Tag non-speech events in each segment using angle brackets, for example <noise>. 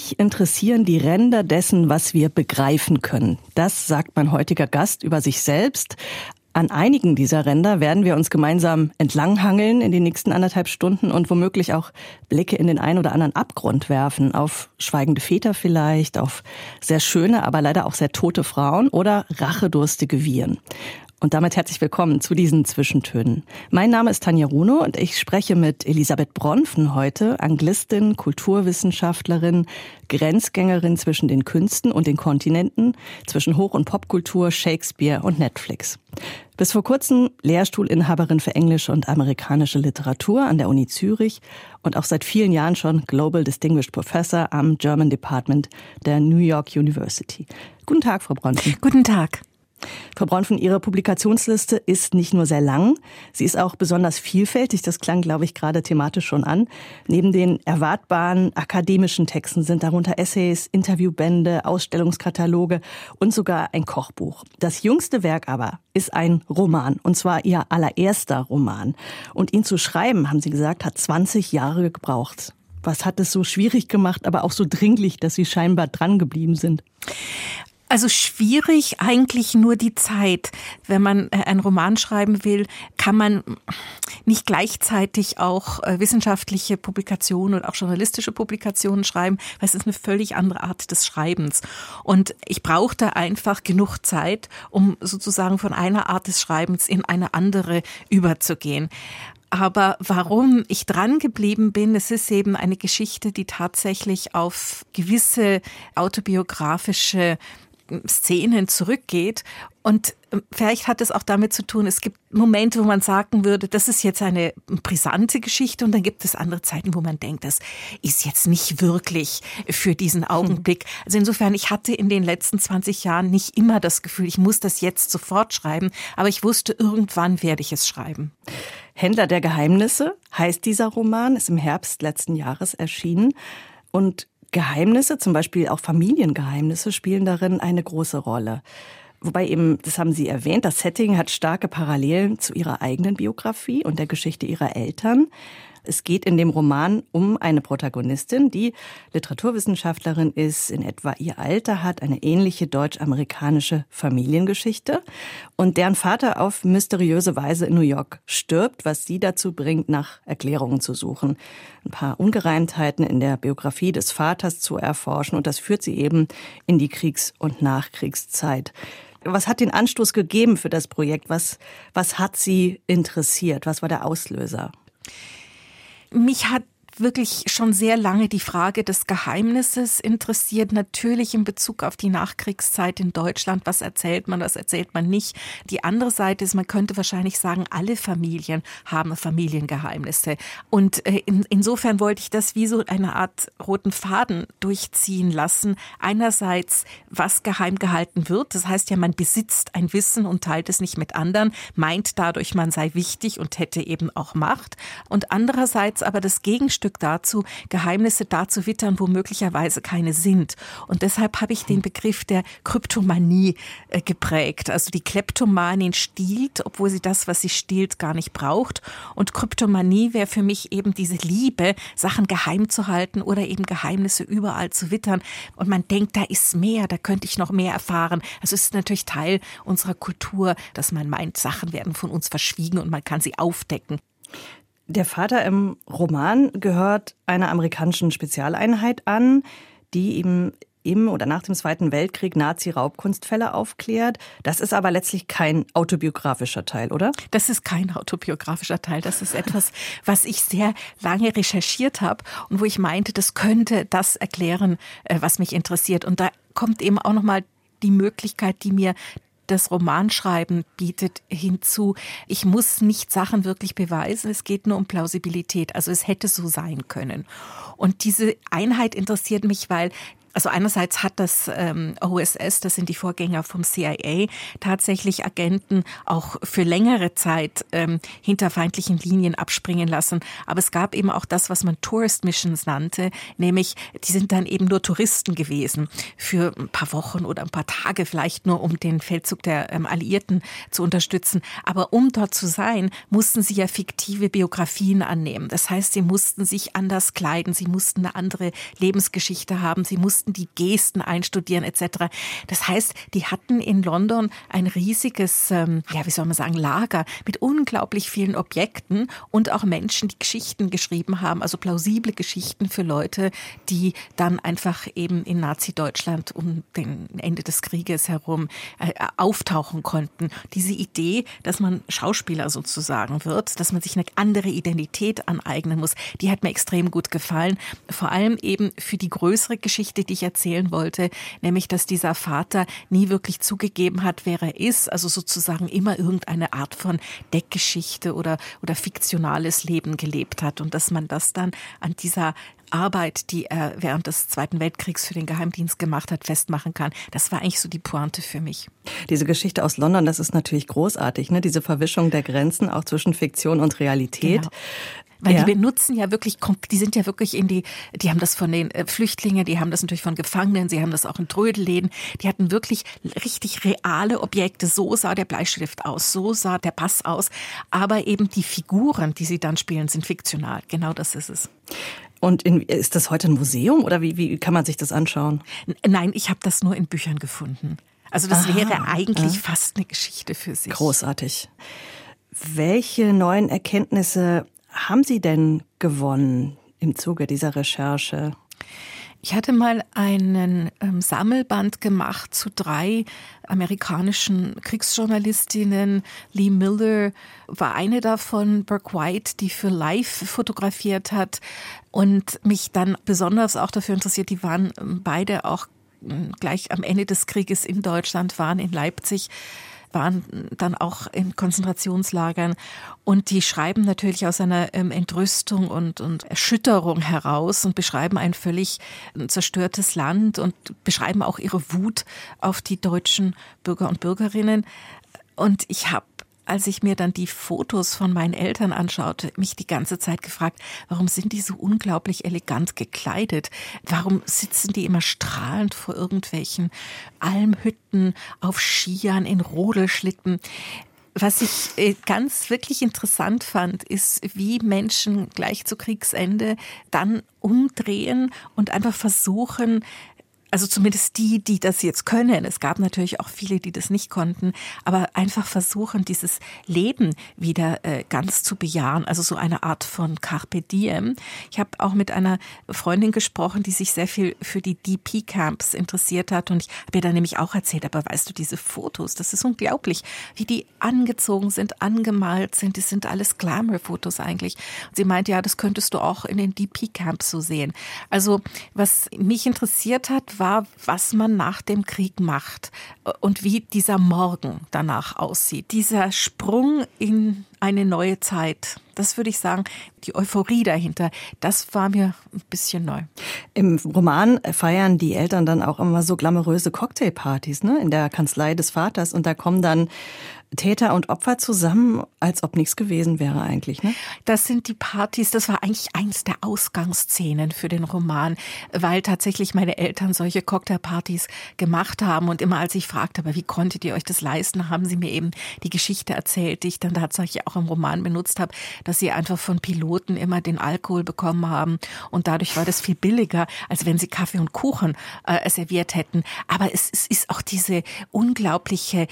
Mich interessieren die Ränder dessen, was wir begreifen können. Das sagt mein heutiger Gast über sich selbst. An einigen dieser Ränder werden wir uns gemeinsam entlanghangeln in den nächsten anderthalb Stunden und womöglich auch Blicke in den ein oder anderen Abgrund werfen. Auf schweigende Väter vielleicht, auf sehr schöne, aber leider auch sehr tote Frauen oder rachedurstige Viren. Und damit herzlich willkommen zu diesen Zwischentönen. Mein Name ist Tanja Runo und ich spreche mit Elisabeth Bronfen heute, Anglistin, Kulturwissenschaftlerin, Grenzgängerin zwischen den Künsten und den Kontinenten, zwischen Hoch- und Popkultur, Shakespeare und Netflix. Bis vor kurzem Lehrstuhlinhaberin für englische und amerikanische Literatur an der Uni Zürich und auch seit vielen Jahren schon Global Distinguished Professor am German Department der New York University. Guten Tag, Frau Bronfen. Guten Tag. Frau Bronfen, Ihre Publikationsliste ist nicht nur sehr lang, sie ist auch besonders vielfältig. Das klang, glaube ich, gerade thematisch schon an. Neben den erwartbaren akademischen Texten sind darunter Essays, Interviewbände, Ausstellungskataloge und sogar ein Kochbuch. Das jüngste Werk aber ist ein Roman, und zwar Ihr allererster Roman. Und ihn zu schreiben, haben Sie gesagt, hat 20 Jahre gebraucht. Was hat es so schwierig gemacht, aber auch so dringlich, dass Sie scheinbar dran geblieben sind? Also schwierig eigentlich nur die Zeit. Wenn man äh, einen Roman schreiben will, kann man nicht gleichzeitig auch äh, wissenschaftliche Publikationen und auch journalistische Publikationen schreiben, weil es ist eine völlig andere Art des Schreibens. Und ich brauchte einfach genug Zeit, um sozusagen von einer Art des Schreibens in eine andere überzugehen. Aber warum ich dran geblieben bin, es ist eben eine Geschichte, die tatsächlich auf gewisse autobiografische Szenen zurückgeht. Und vielleicht hat es auch damit zu tun, es gibt Momente, wo man sagen würde, das ist jetzt eine brisante Geschichte und dann gibt es andere Zeiten, wo man denkt, das ist jetzt nicht wirklich für diesen Augenblick. Also insofern, ich hatte in den letzten 20 Jahren nicht immer das Gefühl, ich muss das jetzt sofort schreiben, aber ich wusste, irgendwann werde ich es schreiben. Händler der Geheimnisse heißt dieser Roman, ist im Herbst letzten Jahres erschienen. Und Geheimnisse, zum Beispiel auch Familiengeheimnisse, spielen darin eine große Rolle. Wobei eben, das haben Sie erwähnt, das Setting hat starke Parallelen zu Ihrer eigenen Biografie und der Geschichte Ihrer Eltern. Es geht in dem Roman um eine Protagonistin, die Literaturwissenschaftlerin ist, in etwa ihr Alter hat, eine ähnliche deutsch-amerikanische Familiengeschichte und deren Vater auf mysteriöse Weise in New York stirbt, was sie dazu bringt, nach Erklärungen zu suchen, ein paar Ungereimtheiten in der Biografie des Vaters zu erforschen und das führt sie eben in die Kriegs- und Nachkriegszeit. Was hat den Anstoß gegeben für das Projekt? Was, was hat Sie interessiert? Was war der Auslöser? Mich hat wirklich schon sehr lange die Frage des Geheimnisses interessiert, natürlich in Bezug auf die Nachkriegszeit in Deutschland. Was erzählt man, was erzählt man nicht? Die andere Seite ist, man könnte wahrscheinlich sagen, alle Familien haben Familiengeheimnisse. Und äh, in, insofern wollte ich das wie so eine Art roten Faden durchziehen lassen. Einerseits, was geheim gehalten wird. Das heißt ja, man besitzt ein Wissen und teilt es nicht mit anderen, meint dadurch, man sei wichtig und hätte eben auch Macht. Und andererseits aber das Gegenstück Stück dazu, Geheimnisse dazu wittern, wo möglicherweise keine sind. Und deshalb habe ich den Begriff der Kryptomanie äh, geprägt. Also die Kleptomanin stiehlt, obwohl sie das, was sie stiehlt, gar nicht braucht. Und Kryptomanie wäre für mich eben diese Liebe, Sachen geheim zu halten oder eben Geheimnisse überall zu wittern. Und man denkt, da ist mehr, da könnte ich noch mehr erfahren. Also es ist natürlich Teil unserer Kultur, dass man meint, Sachen werden von uns verschwiegen und man kann sie aufdecken. Der Vater im Roman gehört einer amerikanischen Spezialeinheit an, die ihm im oder nach dem Zweiten Weltkrieg Nazi-Raubkunstfälle aufklärt. Das ist aber letztlich kein autobiografischer Teil, oder? Das ist kein autobiografischer Teil. Das ist etwas, was ich sehr lange recherchiert habe und wo ich meinte, das könnte das erklären, äh, was mich interessiert. Und da kommt eben auch noch mal die Möglichkeit, die mir das Romanschreiben bietet hinzu, ich muss nicht Sachen wirklich beweisen, es geht nur um Plausibilität. Also es hätte so sein können. Und diese Einheit interessiert mich, weil also einerseits hat das ähm, OSS, das sind die Vorgänger vom CIA, tatsächlich Agenten auch für längere Zeit ähm, hinter feindlichen Linien abspringen lassen. Aber es gab eben auch das, was man Tourist Missions nannte, nämlich die sind dann eben nur Touristen gewesen für ein paar Wochen oder ein paar Tage, vielleicht nur um den Feldzug der ähm, Alliierten zu unterstützen. Aber um dort zu sein, mussten sie ja fiktive Biografien annehmen. Das heißt, sie mussten sich anders kleiden, sie mussten eine andere Lebensgeschichte haben, sie mussten mussten die Gesten einstudieren etc. Das heißt, die hatten in London ein riesiges, ähm, ja, wie soll man sagen, Lager mit unglaublich vielen Objekten und auch Menschen, die Geschichten geschrieben haben, also plausible Geschichten für Leute, die dann einfach eben in Nazi-Deutschland um den Ende des Krieges herum äh, auftauchen konnten. Diese Idee, dass man Schauspieler sozusagen wird, dass man sich eine andere Identität aneignen muss, die hat mir extrem gut gefallen. Vor allem eben für die größere Geschichte, die ich erzählen wollte, nämlich dass dieser Vater nie wirklich zugegeben hat, wer er ist, also sozusagen immer irgendeine Art von Deckgeschichte oder, oder fiktionales Leben gelebt hat und dass man das dann an dieser Arbeit, die er während des Zweiten Weltkriegs für den Geheimdienst gemacht hat, festmachen kann. Das war eigentlich so die Pointe für mich. Diese Geschichte aus London, das ist natürlich großartig, ne? Diese Verwischung der Grenzen auch zwischen Fiktion und Realität. Genau. Weil ja. die benutzen ja wirklich, die sind ja wirklich in die, die haben das von den äh, Flüchtlingen, die haben das natürlich von Gefangenen, sie haben das auch in Trödelläden. Die hatten wirklich richtig reale Objekte. So sah der Bleistift aus, so sah der Pass aus. Aber eben die Figuren, die sie dann spielen, sind fiktional. Genau das ist es. Und in, ist das heute ein Museum oder wie, wie kann man sich das anschauen? Nein, ich habe das nur in Büchern gefunden. Also das Aha, wäre eigentlich ja. fast eine Geschichte für sich. Großartig. Welche neuen Erkenntnisse haben Sie denn gewonnen im Zuge dieser Recherche? Ich hatte mal einen ähm, Sammelband gemacht zu drei amerikanischen Kriegsjournalistinnen. Lee Miller war eine davon, Burke White, die für Life fotografiert hat und mich dann besonders auch dafür interessiert. Die waren ähm, beide auch ähm, gleich am Ende des Krieges in Deutschland, waren in Leipzig waren dann auch in Konzentrationslagern. Und die schreiben natürlich aus einer ähm, Entrüstung und, und Erschütterung heraus und beschreiben ein völlig ähm, zerstörtes Land und beschreiben auch ihre Wut auf die deutschen Bürger und Bürgerinnen. Und ich habe als ich mir dann die Fotos von meinen Eltern anschaute, mich die ganze Zeit gefragt, warum sind die so unglaublich elegant gekleidet? Warum sitzen die immer strahlend vor irgendwelchen Almhütten, auf Skiern, in Rodelschlitten? Was ich äh, ganz wirklich interessant fand, ist, wie Menschen gleich zu Kriegsende dann umdrehen und einfach versuchen, also zumindest die, die das jetzt können. Es gab natürlich auch viele, die das nicht konnten, aber einfach versuchen, dieses Leben wieder äh, ganz zu bejahen. Also so eine Art von Carpe Diem. Ich habe auch mit einer Freundin gesprochen, die sich sehr viel für die DP-Camps interessiert hat und ich habe ihr dann nämlich auch erzählt, aber weißt du, diese Fotos, das ist unglaublich, wie die angezogen sind, angemalt sind. Das sind alles Glamour-Fotos eigentlich. Und sie meinte, ja, das könntest du auch in den DP-Camps so sehen. Also was mich interessiert hat, war, was man nach dem Krieg macht und wie dieser Morgen danach aussieht. Dieser Sprung in eine neue Zeit. Das würde ich sagen, die Euphorie dahinter, das war mir ein bisschen neu. Im Roman feiern die Eltern dann auch immer so glamouröse Cocktailpartys, ne, in der Kanzlei des Vaters und da kommen dann Täter und Opfer zusammen, als ob nichts gewesen wäre eigentlich, ne? Das sind die Partys, das war eigentlich eins der Ausgangsszenen für den Roman, weil tatsächlich meine Eltern solche Cocktailpartys gemacht haben und immer als ich fragte, aber wie konntet ihr euch das leisten, haben sie mir eben die Geschichte erzählt, die ich dann tatsächlich auch im Roman benutzt habe, dass sie einfach von Piloten immer den Alkohol bekommen haben und dadurch war das viel billiger, als wenn sie Kaffee und Kuchen äh, serviert hätten. Aber es, es ist auch diese unglaubliche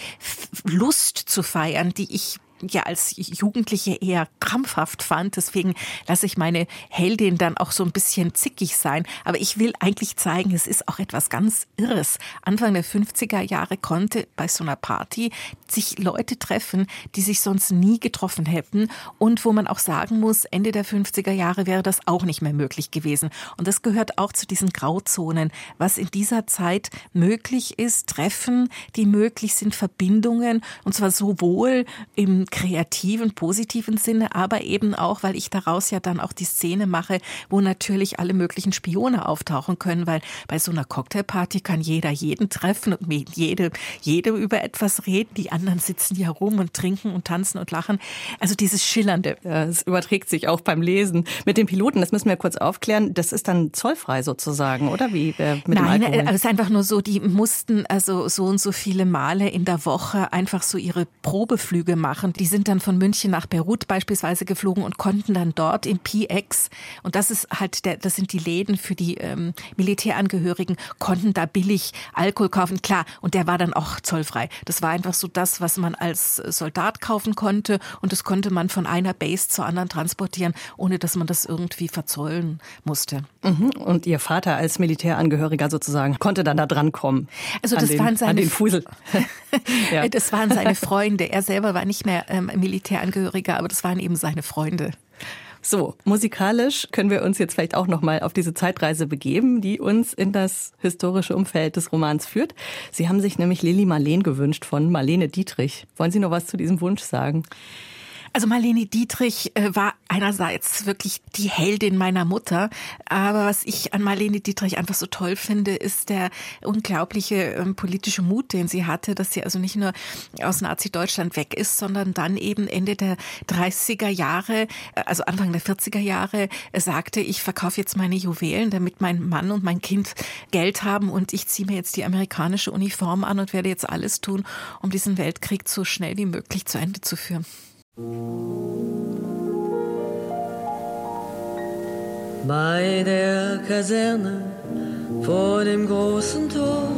Lust zu feiern, die ich ja als Jugendliche eher krampfhaft fand. Deswegen lasse ich meine Heldin dann auch so ein bisschen zickig sein. Aber ich will eigentlich zeigen, es ist auch etwas ganz Irres. Anfang der 50er Jahre konnte bei so einer Party sich Leute treffen, die sich sonst nie getroffen hätten und wo man auch sagen muss, Ende der 50er Jahre wäre das auch nicht mehr möglich gewesen. Und das gehört auch zu diesen Grauzonen, was in dieser Zeit möglich ist, Treffen, die möglich sind, Verbindungen, und zwar sowohl im kreativen, positiven Sinne, aber eben auch, weil ich daraus ja dann auch die Szene mache, wo natürlich alle möglichen Spione auftauchen können, weil bei so einer Cocktailparty kann jeder jeden treffen und jede, jedem über etwas reden. Die anderen sitzen ja rum und trinken und tanzen und lachen. Also dieses Schillernde. Ja, es überträgt sich auch beim Lesen. Mit den Piloten, das müssen wir kurz aufklären, das ist dann zollfrei sozusagen, oder wie äh, mit Nein, dem Alkohol? es ist einfach nur so, die mussten also so und so viele Male in der Woche einfach so ihre Probeflüge machen. Die sind dann von München nach Beirut beispielsweise geflogen und konnten dann dort im PX, und das ist halt der, das sind die Läden für die ähm, Militärangehörigen, konnten da billig Alkohol kaufen. Klar, und der war dann auch zollfrei. Das war einfach so das, was man als Soldat kaufen konnte und das konnte man von einer Base zur anderen transportieren, ohne dass man das irgendwie verzollen musste. Mhm. Und Ihr Vater als Militärangehöriger sozusagen konnte dann da dran kommen. Also das den, waren seine Fusel. <laughs> ja. Das waren seine Freunde. Er selber war nicht mehr ähm, Militärangehöriger, aber das waren eben seine Freunde. So, musikalisch können wir uns jetzt vielleicht auch noch mal auf diese Zeitreise begeben, die uns in das historische Umfeld des Romans führt. Sie haben sich nämlich Lili Marleen gewünscht von Marlene Dietrich. Wollen Sie noch was zu diesem Wunsch sagen? Also Marlene Dietrich äh, war einerseits wirklich die Heldin meiner Mutter, aber was ich an Marlene Dietrich einfach so toll finde, ist der unglaubliche ähm, politische Mut, den sie hatte, dass sie also nicht nur aus Nazi-Deutschland weg ist, sondern dann eben Ende der 30er Jahre, äh, also Anfang der 40er Jahre, äh, sagte, ich verkaufe jetzt meine Juwelen, damit mein Mann und mein Kind Geld haben und ich ziehe mir jetzt die amerikanische Uniform an und werde jetzt alles tun, um diesen Weltkrieg so schnell wie möglich zu Ende zu führen. Bei der Kaserne vor dem großen Tor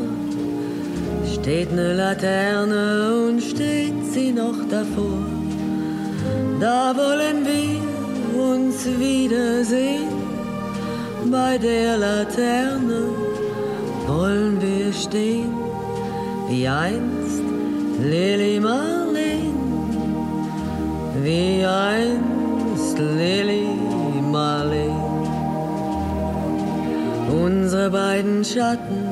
steht eine Laterne und steht sie noch davor. Da wollen wir uns wiedersehen. Bei der Laterne wollen wir stehen, wie einst Lili Marleen wie einst Lili Marleen. Unsere beiden Schatten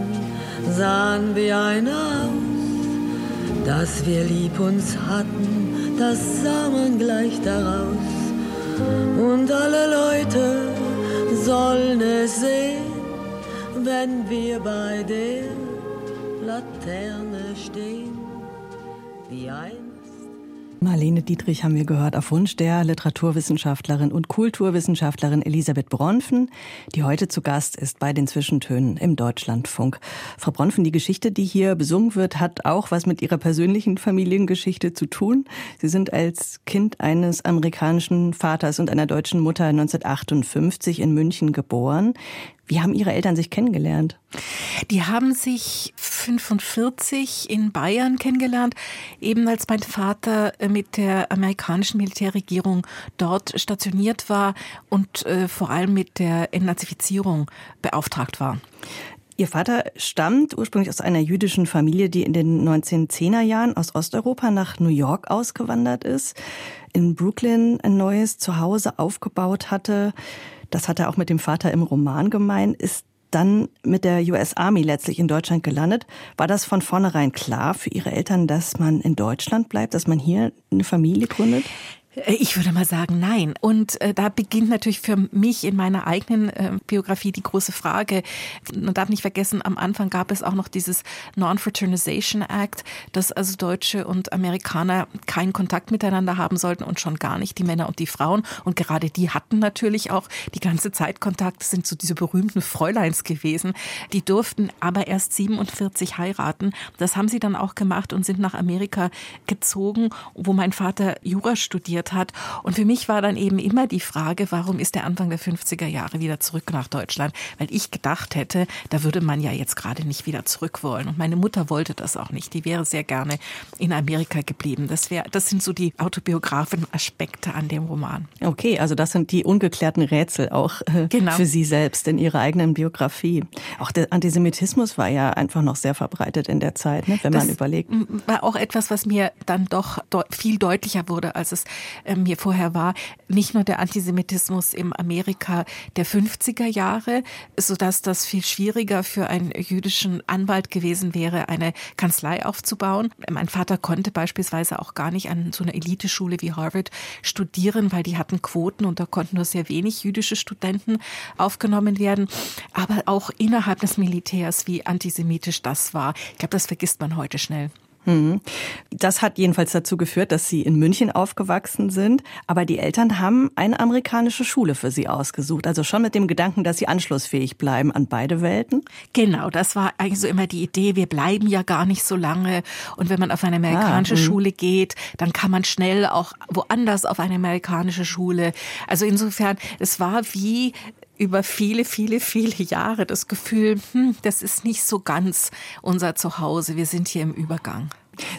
sahen wie einer aus, dass wir lieb uns hatten, das sah man gleich daraus. Und alle Leute sollen es sehen, wenn wir bei der Laterne stehen, ein Marlene Dietrich haben wir gehört auf Wunsch der Literaturwissenschaftlerin und Kulturwissenschaftlerin Elisabeth Bronfen, die heute zu Gast ist bei den Zwischentönen im Deutschlandfunk. Frau Bronfen, die Geschichte, die hier besungen wird, hat auch was mit Ihrer persönlichen Familiengeschichte zu tun. Sie sind als Kind eines amerikanischen Vaters und einer deutschen Mutter 1958 in München geboren. Wie haben Ihre Eltern sich kennengelernt? Die haben sich 45 in Bayern kennengelernt, eben als mein Vater äh, mit der amerikanischen Militärregierung dort stationiert war und äh, vor allem mit der Entnazifizierung beauftragt war. Ihr Vater stammt ursprünglich aus einer jüdischen Familie, die in den 1910er Jahren aus Osteuropa nach New York ausgewandert ist, in Brooklyn ein neues Zuhause aufgebaut hatte das hat er auch mit dem Vater im Roman gemein, ist dann mit der US Army letztlich in Deutschland gelandet. War das von vornherein klar für Ihre Eltern, dass man in Deutschland bleibt, dass man hier eine Familie gründet? Äh, ich würde mal sagen, nein. Und äh, da beginnt natürlich für mich in meiner eigenen äh, Biografie die große Frage. Man darf nicht vergessen, am Anfang gab es auch noch dieses Non-Fraternization Act, dass also Deutsche und Amerikaner keinen Kontakt miteinander haben sollten und schon gar nicht die Männer und die Frauen. Und gerade die hatten natürlich auch die ganze Zeit Kontakt, sind so diese berühmten Fräuleins gewesen. Die durften aber erst 47 heiraten. Das haben sie dann auch gemacht und sind nach Amerika gezogen, wo mein Vater Jura studiert studiert hat. Und für mich war dann eben immer die Frage, warum ist der Anfang der 50er Jahre wieder zurück nach Deutschland? Weil ich gedacht hätte, da würde man ja jetzt gerade nicht wieder zurück wollen. Und meine Mutter wollte das auch nicht. Die wäre sehr gerne in Amerika geblieben. Das wäre, das sind so die autobiografischen Aspekte an dem Roman. Okay, also das sind die ungeklärten Rätsel auch äh, genau. für Sie selbst in Ihrer eigenen Biografie. Auch der Antisemitismus war ja einfach noch sehr verbreitet in der Zeit, ne, wenn das man überlegt. War auch etwas, was mir dann doch viel deutlicher wurde, als es äh, mir vorher war. Nicht nur der Antisemitismus im Amerika der 50er Jahre, sodass das viel schwieriger für einen jüdischen Anwalt gewesen wäre, eine Kanzlei aufzubauen. Mein Vater konnte beispielsweise auch gar nicht an so einer Eliteschule wie Harvard studieren, weil die hatten Quoten und da konnten nur sehr wenig jüdische Studenten aufgenommen werden. Aber auch innerhalb des Militärs, wie antisemitisch das war. Ich glaube, das vergisst man heute schnell. Mhm. Das hat jedenfalls dazu geführt, dass Sie in München aufgewachsen sind. Aber die Eltern haben eine amerikanische Schule für Sie ausgesucht. Also schon mit dem Gedanken, dass Sie anschlussfähig bleiben an beide Welten? Genau, das war eigentlich so immer die Idee. Wir bleiben ja gar nicht so lange. Und wenn man auf eine amerikanische ah, Schule geht, dann kann man schnell auch woanders auf eine amerikanische Schule. Also insofern, es war wie über viele, viele, viele Jahre das Gefühl, hm, das ist nicht so ganz unser Zuhause. Wir sind hier im Übergang.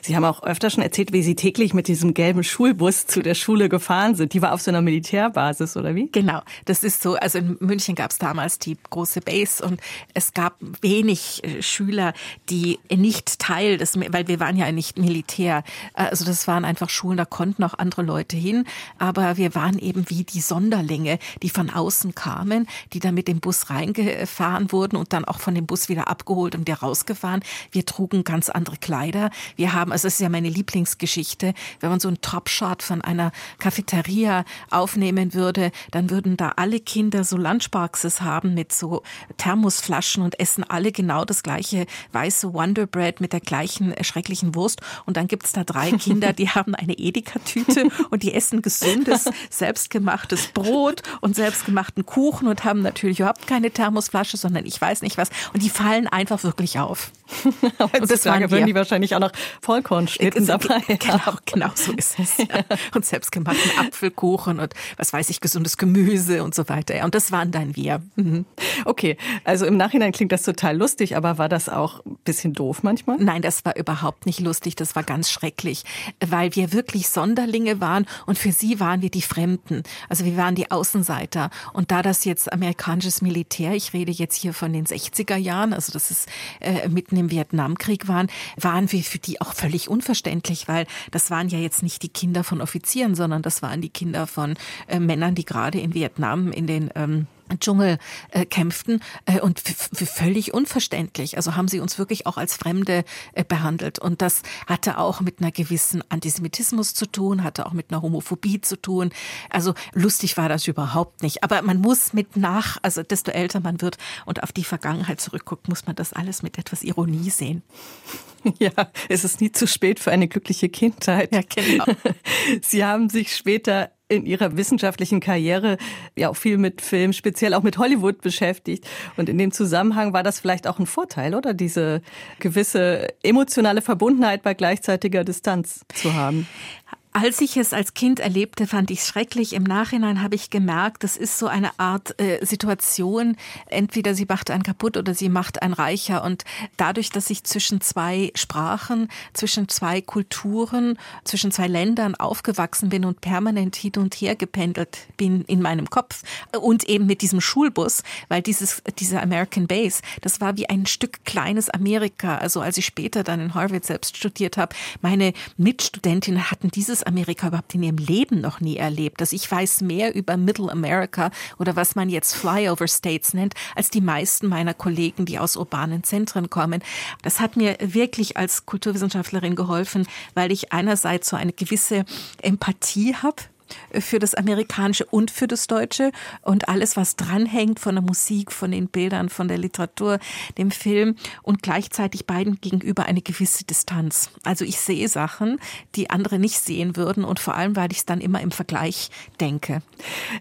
Sie haben auch öfter schon erzählt, wie Sie täglich mit diesem gelben Schulbus zu der Schule gefahren sind. Die war auf so einer Militärbasis, oder wie? Genau, das ist so. Also in München gab es damals die große Base und es gab wenig äh, Schüler, die nicht Teil des, weil wir waren ja nicht Militär. Also das waren einfach Schulen, da konnten auch andere Leute hin. Aber wir waren eben wie die Sonderlinge, die von außen kamen, die dann mit dem Bus reingefahren wurden und dann auch von dem Bus wieder abgeholt und wieder rausgefahren. Wir trugen ganz andere Kleider. Wir wir haben, also es ist ja meine Lieblingsgeschichte, wenn man so einen Top-Shot von einer Cafeteria aufnehmen würde, dann würden da alle Kinder so Lunchboxes haben mit so Thermosflaschen und essen alle genau das gleiche weiße Wonder Bread mit der gleichen schrecklichen Wurst. Und dann gibt's da drei Kinder, die <laughs> haben eine Edeka-Tüte und die essen gesundes, <laughs> selbstgemachtes Brot und selbstgemachten Kuchen und haben natürlich überhaupt keine Thermosflasche, sondern ich weiß nicht was. Und die fallen einfach wirklich auf. <laughs> und das würden die wahrscheinlich auch noch Vollkornschnitten dabei. <laughs> Genau, genau so ist es. <laughs> Ja. <laughs> Und selbstgemachten Apfelkuchen und was weiß ich, gesundes Gemüse und so weiter. Ja, und das waren dann wir. Mhm. Okay, also im Nachhinein klingt das total lustig, aber war das auch ein bisschen doof manchmal? Nein, das war überhaupt nicht lustig. Das war ganz schrecklich, weil wir wirklich Sonderlinge waren und für sie waren wir die Fremden. Also wir waren die Außenseiter. Und da das jetzt amerikanisches Militär, ich rede jetzt hier von den 60er Jahren, also das ist äh, mitten im Vietnamkrieg waren, waren wir für die auch völlig unverständlich, weil das waren ja jetzt nicht die Kinder von Offizieren, sondern das waren die Kinder von äh, Männern, die gerade in Vietnam in den ähm, Dschungel äh, kämpften äh, und völlig unverständlich. Also haben sie uns wirklich auch als Fremde äh, behandelt. Und das hatte auch mit einer gewissen Antisemitismus zu tun, hatte auch mit einer Homophobie zu tun. Also lustig war das überhaupt nicht. Aber man muss mit nach, also desto älter man wird und auf die Vergangenheit zurückguckt, muss man das alles mit etwas Ironie sehen. <laughs> Ja, es ist nie zu spät für eine glückliche Kindheit. Ja, genau. <laughs> Sie haben sich später in ihrer wissenschaftlichen Karriere ja auch viel mit Film, speziell auch mit Hollywood beschäftigt. Und in dem Zusammenhang war das vielleicht auch ein Vorteil, oder? Diese gewisse emotionale Verbundenheit bei gleichzeitiger Distanz zu haben. Als ich es als Kind erlebte, fand ich es schrecklich. Im Nachhinein habe ich gemerkt, das ist so eine Art äh, Situation. Entweder sie macht einen kaputt oder sie macht einen reicher. Und dadurch, dass ich zwischen zwei Sprachen, zwischen zwei Kulturen, zwischen zwei Ländern aufgewachsen bin und permanent hin und her gependelt bin in meinem Kopf und eben mit diesem Schulbus, weil dieses, diese American Base, das war wie ein Stück kleines Amerika. Also als ich später dann in Harvard selbst studiert habe, meine Mitstudentinnen hatten dieses Amerika überhaupt in ihrem Leben noch nie erlebt. Dass ich weiß mehr über Middle America oder was man jetzt Flyover States nennt, als die meisten meiner Kollegen, die aus urbanen Zentren kommen. Das hat mir wirklich als Kulturwissenschaftlerin geholfen, weil ich einerseits so eine gewisse Empathie habe für das Amerikanische und für das Deutsche und alles, was dranhängt von der Musik, von den Bildern, von der Literatur, dem Film und gleichzeitig beiden gegenüber eine gewisse Distanz. Also ich sehe Sachen, die andere nicht sehen würden und vor allem, weil ich es dann immer im Vergleich denke.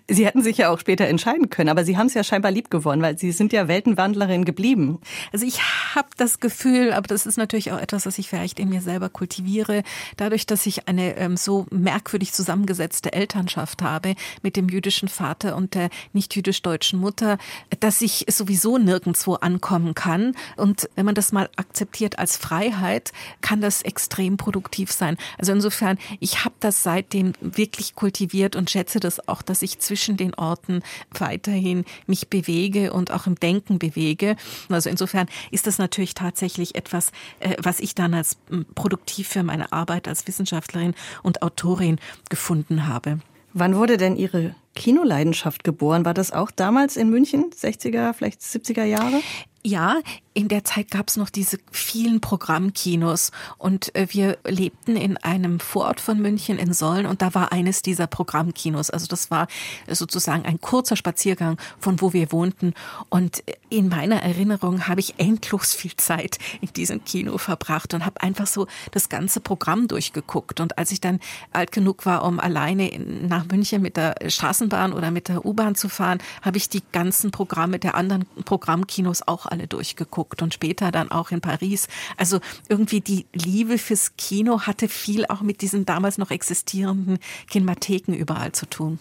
Sie hätten sich ja auch später entscheiden können, aber Sie haben es ja scheinbar lieb gewonnen, weil Sie sind ja Weltenwandlerin geblieben. Also ich habe das Gefühl, aber das ist natürlich auch etwas, was ich vielleicht in mir selber kultiviere, dadurch, dass ich eine ähm, so merkwürdig zusammengesetzte Elternschaft habe mit dem jüdischen Vater und der nicht jüdisch-deutschen Mutter, dass ich sowieso nirgendwo ankommen kann. Und wenn man das mal akzeptiert als Freiheit, kann das extrem produktiv sein. Also insofern, ich habe das seitdem wirklich kultiviert und schätze das auch, dass ich zwischen den Orten weiterhin mich bewege und auch im Denken bewege. Also insofern ist das natürlich tatsächlich etwas, äh, was ich dann als produktiv für meine Arbeit als Wissenschaftlerin und Autorin gefunden habe. Wann wurde denn Ihre Kinoleidenschaft geboren? War das auch damals in München, 60er, vielleicht 70er Jahre? Ja, in der Zeit gab es noch diese vielen Programmkinos und äh, wir lebten in einem Vorort von München in Sollen und da war eines dieser Programmkinos. Also das war sozusagen ein kurzer Spaziergang von wo wir wohnten und in meiner Erinnerung habe ich endlos viel Zeit in diesem Kino verbracht und habe einfach so das ganze Programm durchgeguckt und als ich dann alt genug war, um alleine nach München mit der Straßenbahn oder mit der U-Bahn zu fahren, habe ich die ganzen Programme der anderen Programmkinos auch alle durchgeguckt und später dann auch in Paris. Also irgendwie die Liebe fürs Kino hatte viel auch mit diesen damals noch existierenden Kinematheken überall zu tun.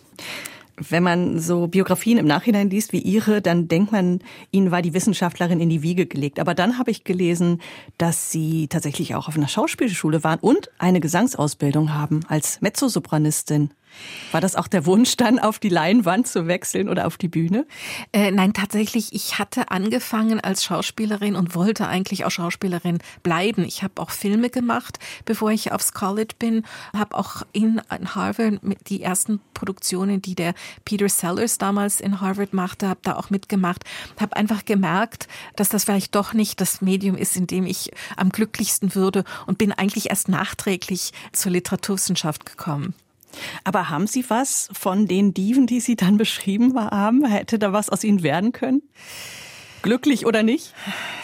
Wenn man so Biografien im Nachhinein liest wie Ihre, dann denkt man, Ihnen war die Wissenschaftlerin in die Wiege gelegt. Aber dann habe ich gelesen, dass Sie tatsächlich auch auf einer Schauspielschule waren und eine Gesangsausbildung haben als Mezzosopranistin. War das auch der Wunsch, dann auf die Leinwand zu wechseln oder auf die Bühne? Äh, nein, tatsächlich. Ich hatte angefangen als Schauspielerin und wollte eigentlich auch Schauspielerin bleiben. Ich habe auch Filme gemacht, bevor ich aufs College bin. Habe auch in, Harvard mit die ersten Produktionen, die der Peter Sellers damals in Harvard machte, habe da auch mitgemacht. Habe einfach gemerkt, dass das vielleicht doch nicht das Medium ist, in dem ich am glücklichsten würde und bin eigentlich erst nachträglich zur Literaturwissenschaft gekommen. Aber haben Sie was von den Diven, die Sie dann <laughs> beschrieben haben? Hätte da was aus Ihnen werden können? Glücklich oder nicht?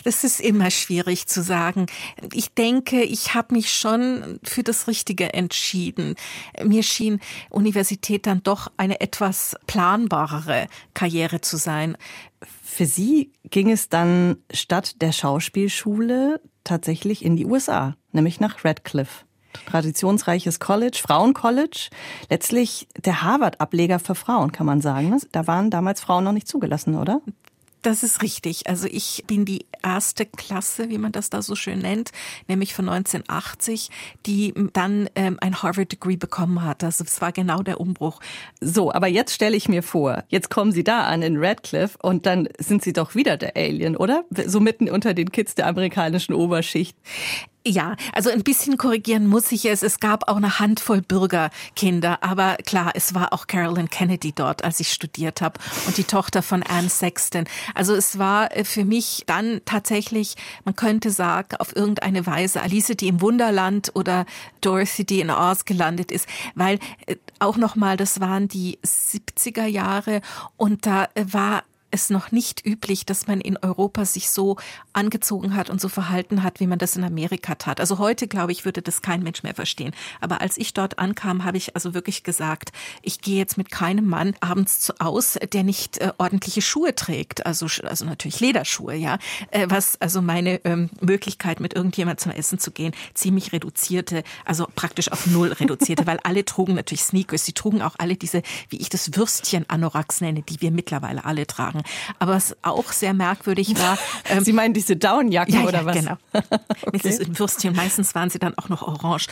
Das ist immer schwierig zu sagen. Ich denke, ich habe mich schon für das Richtige entschieden. Mir schien Universität dann doch eine etwas planbarere Karriere zu sein. Für Sie ging es dann statt der Schauspielschule tatsächlich in die USA, nämlich nach Radcliffe traditionsreiches College, Frauencollege, letztlich der Harvard-Ableger für Frauen, kann man sagen. Ne? Da waren damals Frauen noch nicht zugelassen, oder? Das ist richtig. Also ich bin die erste Klasse, wie man das da so schön nennt, nämlich von 1980, die dann ähm, ein Harvard-Degree bekommen hat. Also es war genau der Umbruch. So, aber jetzt stelle ich mir vor, jetzt kommen Sie da an in Radcliffe und dann sind Sie doch wieder der Alien, oder? So mitten unter den Kids der amerikanischen Oberschicht. Ja, also ein bisschen korrigieren muss ich es. Es gab auch eine Handvoll Bürgerkinder, aber klar, es war auch Carolyn Kennedy dort, als ich studiert habe und die Tochter von Anne Sexton. Also es war äh, für mich dann tatsächlich, man könnte sagen, auf irgendeine Weise Alice, die im Wunderland oder Dorothy, die in Oz gelandet ist, weil äh, auch nochmal, das waren die 70er Jahre und da äh, war es noch nicht üblich, dass man in Europa sich so angezogen hat und so verhalten hat, wie man das in Amerika tat. Also heute, glaube ich, würde das kein Mensch mehr verstehen. Aber als ich dort ankam, habe ich also wirklich gesagt, ich gehe jetzt mit keinem Mann abends aus, der nicht äh, ordentliche Schuhe trägt. Also, also natürlich Lederschuhe, ja. Äh, was also meine ähm, Möglichkeit, mit irgendjemand zum Essen zu gehen, ziemlich reduzierte, also praktisch auf null reduzierte, <laughs> weil alle trugen natürlich Sneakers. Sie trugen auch alle diese, wie ich das Würstchen-Anoraks nenne, die wir mittlerweile alle tragen. Aber was auch sehr merkwürdig war. <laughs> Ähm, sie meinen diese Downjacken ja, oder ja, was? Genau. <laughs> okay. Mit Würstchen. Meistens waren sie dann auch noch orange.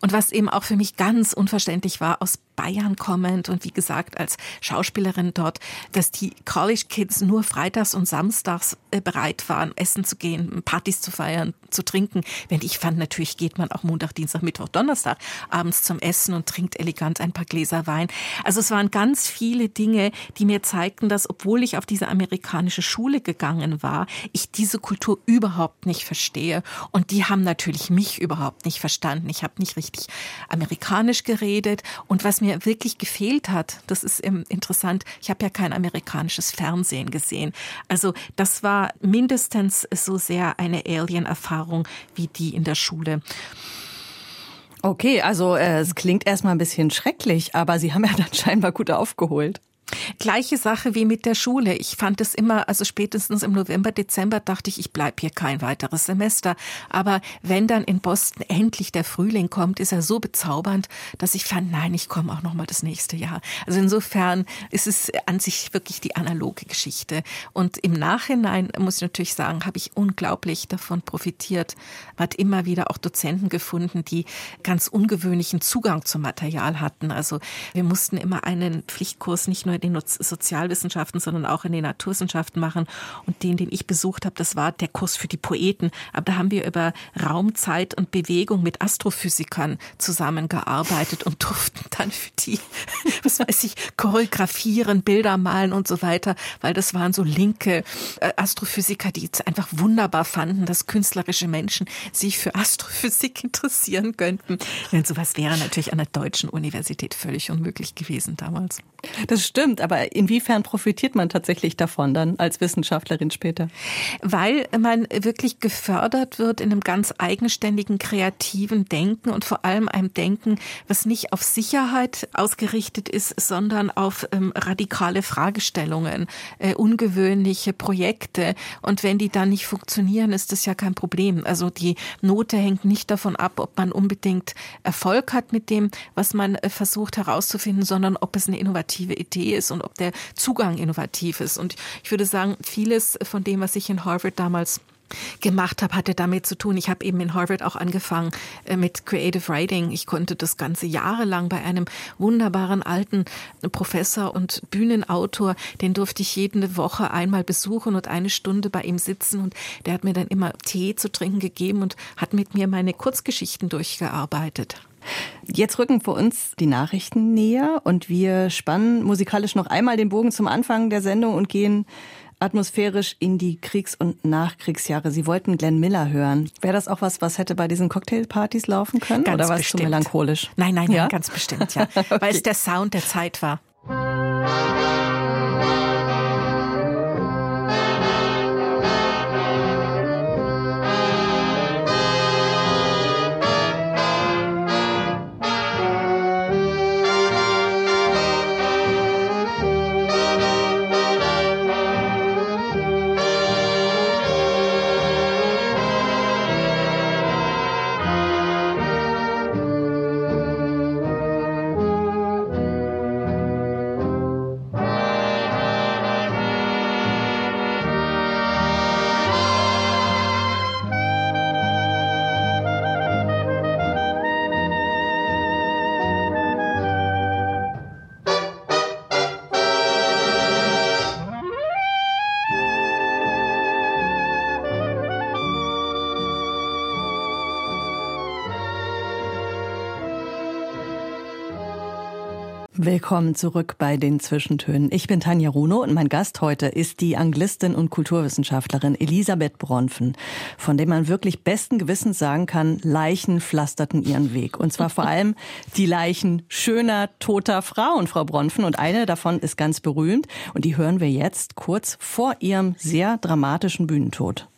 Und was eben auch für mich ganz unverständlich war, aus Bayern kommend und wie gesagt als Schauspielerin dort, dass die College Kids nur freitags und samstags äh, bereit waren, essen zu gehen, Partys zu feiern, zu trinken. Wenn ich fand, natürlich geht man auch Montag, Dienstag, Mittwoch, Donnerstag abends zum Essen und trinkt elegant ein paar Gläser Wein. Also es waren ganz viele Dinge, die mir zeigten, dass obwohl ich auf diese amerikanische Schule gegangen war, ich diese Kultur überhaupt nicht verstehe. Und die haben natürlich mich überhaupt nicht verstanden. Ich habe nicht richtig amerikanisch geredet. Und was mir wirklich gefehlt hat, das ist interessant, ich habe ja kein amerikanisches Fernsehen gesehen. Also das war mindestens so sehr eine Alien-Erfahrung wie die in der Schule. Okay, also äh, es klingt erstmal ein bisschen schrecklich, aber Sie haben ja dann scheinbar gut aufgeholt. Gleiche Sache wie mit der Schule. Ich fand es immer, also spätestens im November, Dezember dachte ich, ich bleib hier kein weiteres Semester. Aber wenn dann in Boston endlich der Frühling kommt, ist er so bezaubernd, dass ich fand, nein, ich komme auch noch mal das nächste Jahr. Also insofern ist es an sich wirklich die analoge Geschichte. Und im Nachhinein muss ich natürlich sagen, habe ich unglaublich davon profitiert. Man hat immer wieder auch Dozenten gefunden, die ganz ungewöhnlichen Zugang zum Material hatten. Also wir mussten immer einen Pflichtkurs nicht nur in den Sozialwissenschaften, sondern auch in den Naturwissenschaften machen. Und den, den ich besucht habe, das war der Kurs für die Poeten. Aber da haben wir über Raum, Zeit und Bewegung mit Astrophysikern zusammengearbeitet und durften dann für die, <laughs> was weiß ich, choreografieren, Bilder malen und so weiter, weil das waren so linke äh, Astrophysiker, die es einfach wunderbar fanden, dass künstlerische Menschen sich für Astrophysik interessieren könnten. Denn sowas wäre natürlich an der deutschen Universität völlig unmöglich gewesen damals. Das stimmt, aber inwiefern profitiert man tatsächlich davon dann als Wissenschaftlerin später? Weil man wirklich gefördert wird in einem ganz eigenständigen, kreativen Denken und vor allem einem Denken, was nicht auf Sicherheit ausgerichtet ist, sondern auf ähm, radikale Fragestellungen, äh, ungewöhnliche Projekte. Und wenn die dann nicht funktionieren, ist das ja kein Problem. Also die Note hängt nicht davon ab, ob man unbedingt Erfolg hat mit dem, was man äh, versucht herauszufinden, sondern ob es eine innovative Idee ist und ob der Zugang innovativ ist. Und ich würde sagen, vieles von dem, was ich in Harvard damals gemacht habe, hatte damit zu tun. Ich habe eben in Harvard auch angefangen äh, mit Creative Writing. Ich konnte das ganze jahrelang bei einem wunderbaren alten Professor und Bühnenautor, den durfte ich jede Woche einmal besuchen und eine Stunde bei ihm sitzen und der hat mir dann immer Tee zu trinken gegeben und hat mit mir meine Kurzgeschichten durchgearbeitet. Jetzt rücken für uns die Nachrichten näher und wir spannen musikalisch noch einmal den Bogen zum Anfang der Sendung und gehen atmosphärisch in die Kriegs- und Nachkriegsjahre. Sie wollten Glenn Miller hören. Wäre das auch was, was hätte bei diesen Cocktailpartys laufen können? Ganz oder war bestimmt. es zu melancholisch? Nein, nein, ja? ganz bestimmt, ja. okay. <laughs> Weil es der Sound der Zeit war. Willkommen zurück bei den Zwischentönen. Ich bin Tanja Runo und mein Gast heute ist die Anglistin und Kulturwissenschaftlerin Elisabeth Bronfen, von dem man wirklich besten Gewissens sagen kann, Leichen pflasterten ihren Weg. Und zwar vor allem die Leichen schöner, toter Frauen, Frau Bronfen. Und eine davon ist ganz berühmt und die hören wir jetzt kurz vor ihrem sehr dramatischen Bühnentod.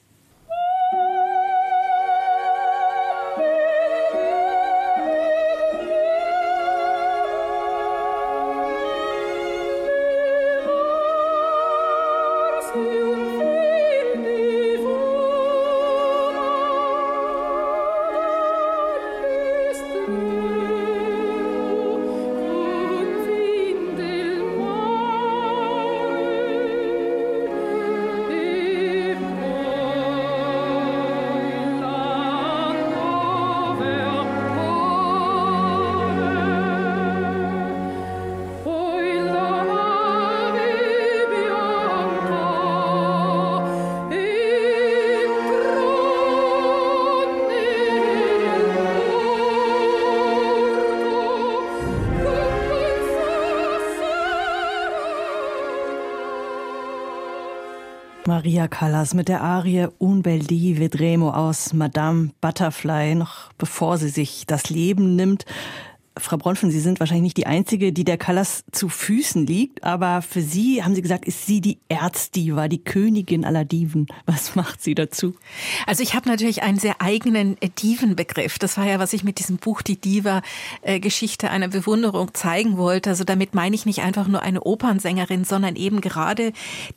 Maria Callas mit der Arie Un bel di vedremo aus Madame Butterfly, noch bevor sie sich das Leben nimmt. Frau Bronfen, Sie sind wahrscheinlich nicht die Einzige, die der Callas zu Füßen liegt, aber für Sie, haben Sie gesagt, ist sie die Erzdiva, die Königin aller Diven. Was <laughs> macht sie dazu? Also ich habe natürlich einen sehr eigenen äh, Divenbegriff. Das war ja, was ich mit diesem Buch Die Diva-Geschichte äh, einer Bewunderung zeigen wollte. Also damit meine ich nicht einfach nur eine Opernsängerin, sondern eben gerade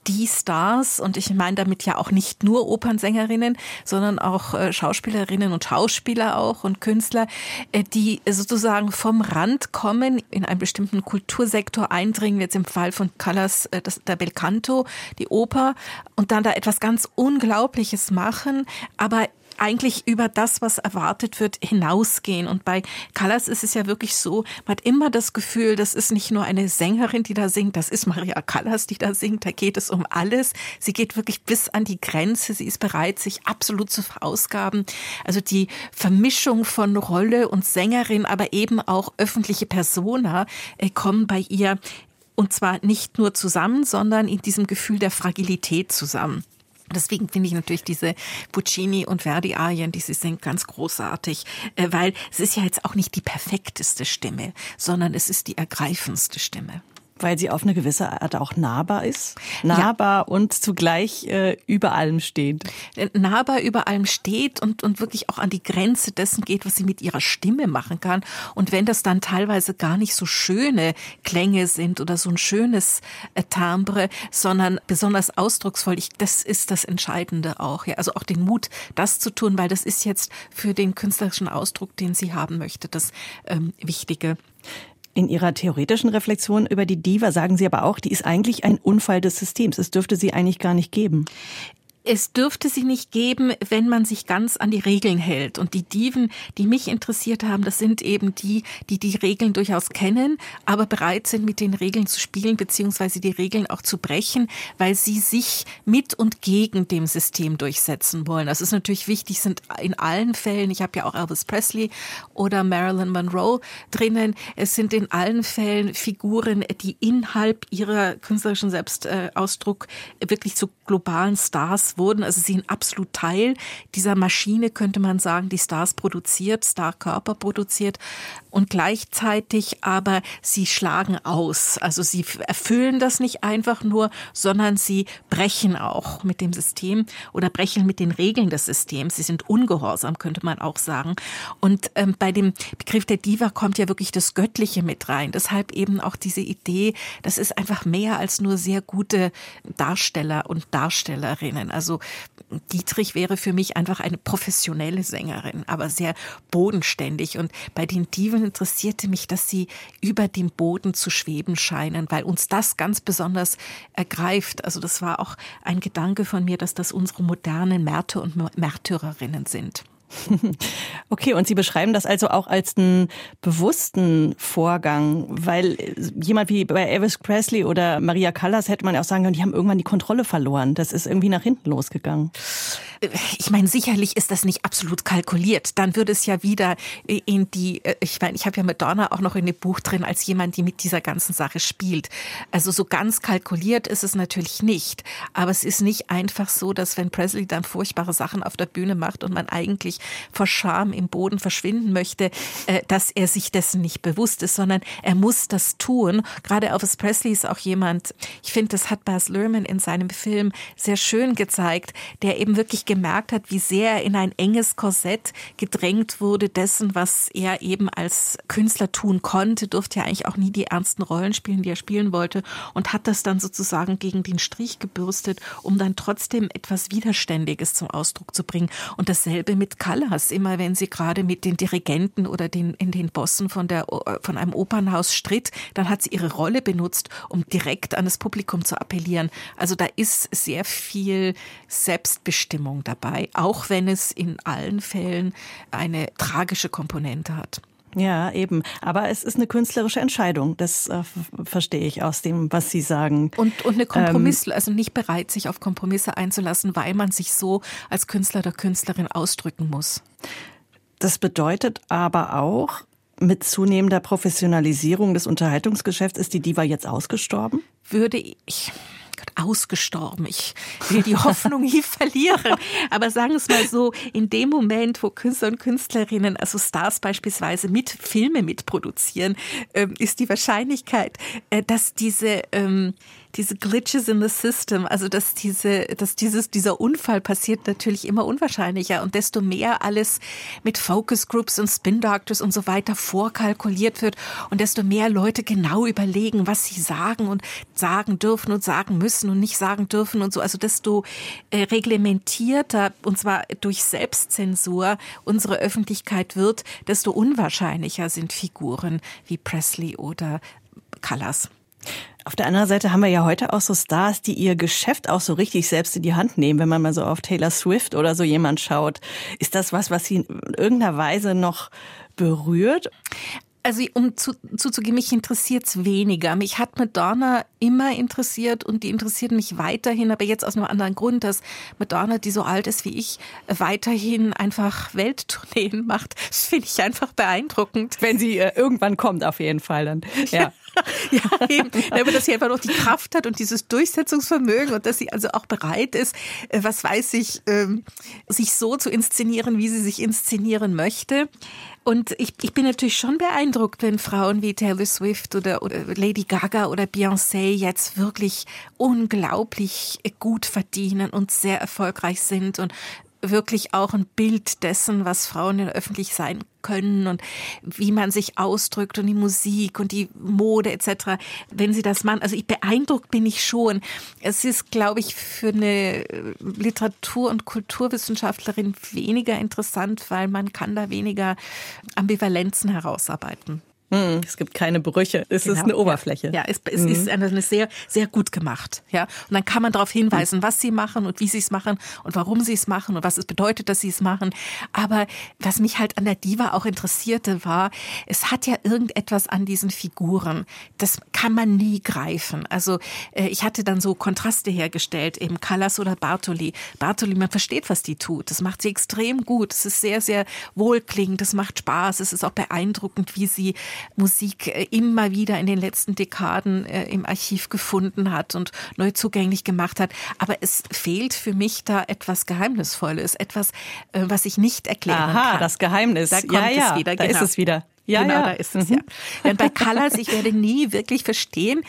die Stars und ich meine damit ja auch nicht nur Opernsängerinnen, sondern auch äh, Schauspielerinnen und Schauspieler auch und Künstler, die sozusagen vom Rand kommen, in einen bestimmten Kultursektor eindringen, jetzt im Fall von Callas, das, der Belcanto, die Oper, und dann da etwas ganz Unglaubliches machen, aber eigentlich über das, was erwartet wird, hinausgehen. Und bei Callas ist es ja wirklich so, man hat immer das Gefühl, das ist nicht nur eine Sängerin, die da singt, das ist Maria Callas, die da singt, da geht es um alles. Sie geht wirklich bis an die Grenze, sie ist bereit, sich absolut zu verausgaben. Also die Vermischung von Rolle und Sängerin, aber eben auch öffentliche Persona äh, kommen bei ihr und zwar nicht nur zusammen, sondern in diesem Gefühl der Fragilität zusammen. Deswegen finde ich natürlich diese Puccini und Verdi-Arien, die sie singt, ganz großartig, äh, weil es ist ja jetzt auch nicht die perfekteste Stimme, sondern es ist die ergreifendste Stimme. Weil sie auf eine gewisse Art auch nahbar ist. Nahbar ja. und zugleich äh, über allem steht. Äh, nahbar über allem steht und, und wirklich auch an die Grenze dessen geht, was sie mit ihrer Stimme machen kann. Und wenn das dann teilweise gar nicht so schöne Klänge sind oder so ein schönes äh, Timbre, sondern besonders ausdrucksvoll, ich, das ist das Entscheidende auch. Ja. Also auch den Mut, das zu tun, weil das ist jetzt für den künstlerischen Ausdruck, den sie haben möchte, das ähm, Wichtige. In Ihrer theoretischen Reflexion über die Diva sagen Sie aber auch, die ist eigentlich ein Unfall des Systems. Es dürfte sie eigentlich gar nicht geben es dürfte sie nicht geben, wenn man sich ganz an die Regeln hält. Und die Diven, die mich interessiert haben, das sind eben die, die die Regeln durchaus kennen, aber bereit sind, mit den Regeln zu spielen, beziehungsweise die Regeln auch zu brechen, weil sie sich mit und gegen dem System durchsetzen wollen. Das ist natürlich wichtig, sind in allen Fällen, ich habe ja auch Elvis Presley oder Marilyn Monroe drinnen, es sind in allen Fällen Figuren, die innerhalb ihrer künstlerischen Selbstausdruck wirklich zu globalen Stars wurden. Also sie sind absolut Teil dieser Maschine, könnte man sagen, die Stars produziert, Starkörper produziert und gleichzeitig aber sie schlagen aus. Also sie erfüllen das nicht einfach nur, sondern sie brechen auch mit dem System oder brechen mit den Regeln des Systems. Sie sind ungehorsam, könnte man auch sagen. Und ähm, bei dem Begriff der Diva kommt ja wirklich das Göttliche mit rein. Deshalb eben auch diese Idee, das ist einfach mehr als nur sehr gute Darsteller und Darstellerinnen. Also Dietrich wäre für mich einfach eine professionelle Sängerin, aber sehr bodenständig. Und bei den Diven interessierte mich, dass sie über dem Boden zu schweben scheinen, weil uns das ganz besonders ergreift. Also das war auch ein Gedanke von mir, dass das unsere modernen Märtyr und Märtyrerinnen sind. <laughs> Okay, und Sie beschreiben das also auch als einen bewussten Vorgang, weil jemand wie bei Elvis Presley oder Maria Callas hätte man auch sagen können, die haben irgendwann die Kontrolle verloren. Das ist irgendwie nach hinten losgegangen ich meine, sicherlich ist das nicht absolut kalkuliert. Dann würde es ja wieder in die, äh, ich meine, ich habe ja Madonna auch noch in dem Buch drin als jemand, die mit dieser ganzen Sache spielt. Also so ganz kalkuliert ist es natürlich nicht. Aber es ist nicht einfach so, dass wenn Presley dann furchtbare Sachen auf der Bühne macht und man eigentlich vor Scham im Boden verschwinden möchte, äh, dass er sich dessen nicht bewusst ist, sondern er muss das tun. Gerade Elvis Presley ist auch jemand, ich finde, das hat Baz Luhrmann in seinem Film sehr schön gezeigt, der eben wirklich gemerkt hat, wie sehr er in ein enges Korsett gedrängt wurde dessen, was er eben als Künstler tun konnte, durfte ja eigentlich auch nie die ernsten Rollen spielen, die er spielen wollte und hat das dann sozusagen gegen den Strich gebürstet, um dann trotzdem etwas Widerständiges zum Ausdruck zu bringen. Und dasselbe mit Callas, immer wenn sie gerade mit den Dirigenten oder den, in den Bossen von, der, von einem Opernhaus stritt, dann hat sie ihre Rolle benutzt, um direkt an das Publikum zu appellieren. Also da ist sehr viel Selbstbestimmung dabei, auch wenn es in allen Fällen eine tragische Komponente hat. Ja, eben. Aber es ist eine künstlerische Entscheidung. Das äh, verstehe ich aus dem, was Sie sagen. Und, und eine Kompromiss, ähm, also nicht bereit, sich auf Kompromisse einzulassen, weil man sich so als Künstler oder Künstlerin ausdrücken muss. Das bedeutet aber auch, mit zunehmender Professionalisierung des Unterhaltungsgeschäfts ist die Diva jetzt ausgestorben? würde ich ausgestorben. Ich will die Hoffnung nie verlieren. Aber sagen wir es mal so, in dem Moment, wo Künstler und Künstlerinnen, also Stars beispielsweise, mit Filme mitproduzieren, ähm, ist die Wahrscheinlichkeit, äh, dass diese ähm, diese Glitches in the System, also dass diese, dass dieses, dieser Unfall passiert natürlich immer unwahrscheinlicher und desto mehr alles mit Focus Groups und Spin Doctors und so weiter vorkalkuliert wird und desto mehr Leute genau überlegen, was sie sagen und sagen dürfen und sagen müssen und nicht sagen dürfen und so, also desto äh, reglementierter und zwar durch Selbstzensur unsere Öffentlichkeit wird, desto unwahrscheinlicher sind Figuren wie Presley oder Callas. Auf der anderen Seite haben wir ja heute auch so Stars, die ihr Geschäft auch so richtig selbst in die Hand nehmen, wenn man mal so auf Taylor Swift oder so jemand schaut. Ist das was, was Sie in irgendeiner Weise noch berührt? Also um zu, zuzugeben, mich interessiert es weniger. Mich hat Madonna immer interessiert und die interessiert mich weiterhin, aber jetzt aus einem anderen Grund, dass Madonna, die so alt ist wie ich, weiterhin einfach Welttourneen <laughs> macht. Das finde ich einfach beeindruckend. Wenn sie äh, irgendwann kommt, auf jeden Fall dann. Ja. <laughs> <laughs> ja, eben. Aber dass sie einfach noch die Kraft hat und dieses Durchsetzungsvermögen und dass sie also auch bereit ist, äh, was weiß ich, ähm, sich so zu inszenieren, wie sie sich inszenieren möchte. Und ich, ich bin natürlich schon beeindruckt, wenn Frauen wie Taylor Swift oder, oder Lady Gaga oder Beyoncé jetzt wirklich unglaublich gut verdienen und sehr erfolgreich sind und wirklich auch ein Bild dessen, was Frauen in öffentlich sein können und wie man sich ausdrückt und die Musik und die Mode etc. Wenn sie das machen, also ich beeindruckt bin ich schon. Es ist, glaube ich, für eine Literatur- und Kulturwissenschaftlerin weniger interessant, weil man kann da weniger Ambivalenzen herausarbeiten. Hm, es gibt keine Brüche. Es genau. ist eine Oberfläche. Ja, es, es mhm. ist eine sehr, sehr gut gemacht. Ja, und dann kann man darauf hinweisen, was sie machen und wie sie es machen und warum sie es machen und was es bedeutet, dass sie es machen. Aber was mich halt an der Diva auch interessierte, war, es hat ja irgendetwas an diesen Figuren. Das kann man nie greifen. Also äh, ich hatte dann so Kontraste hergestellt, eben Callas oder Bartoli. Bartoli, man versteht, was die tut. Das macht sie extrem gut. Es ist sehr, sehr wohlklingend. Es macht Spaß. Es ist auch beeindruckend, wie sie Musik äh, immer wieder in den letzten Dekaden äh, im Archiv gefunden hat und neu zugänglich gemacht hat. Aber es fehlt für mich da etwas Geheimnisvolles, etwas, äh, was ich nicht erklären Aha, kann. das Geheimnis. Da kommt ja, ja, es wieder. Da genau. ist es wieder. Ja, genau, ja. da ist es mhm. ja. Denn bei Colors, ich werde nie wirklich verstehen,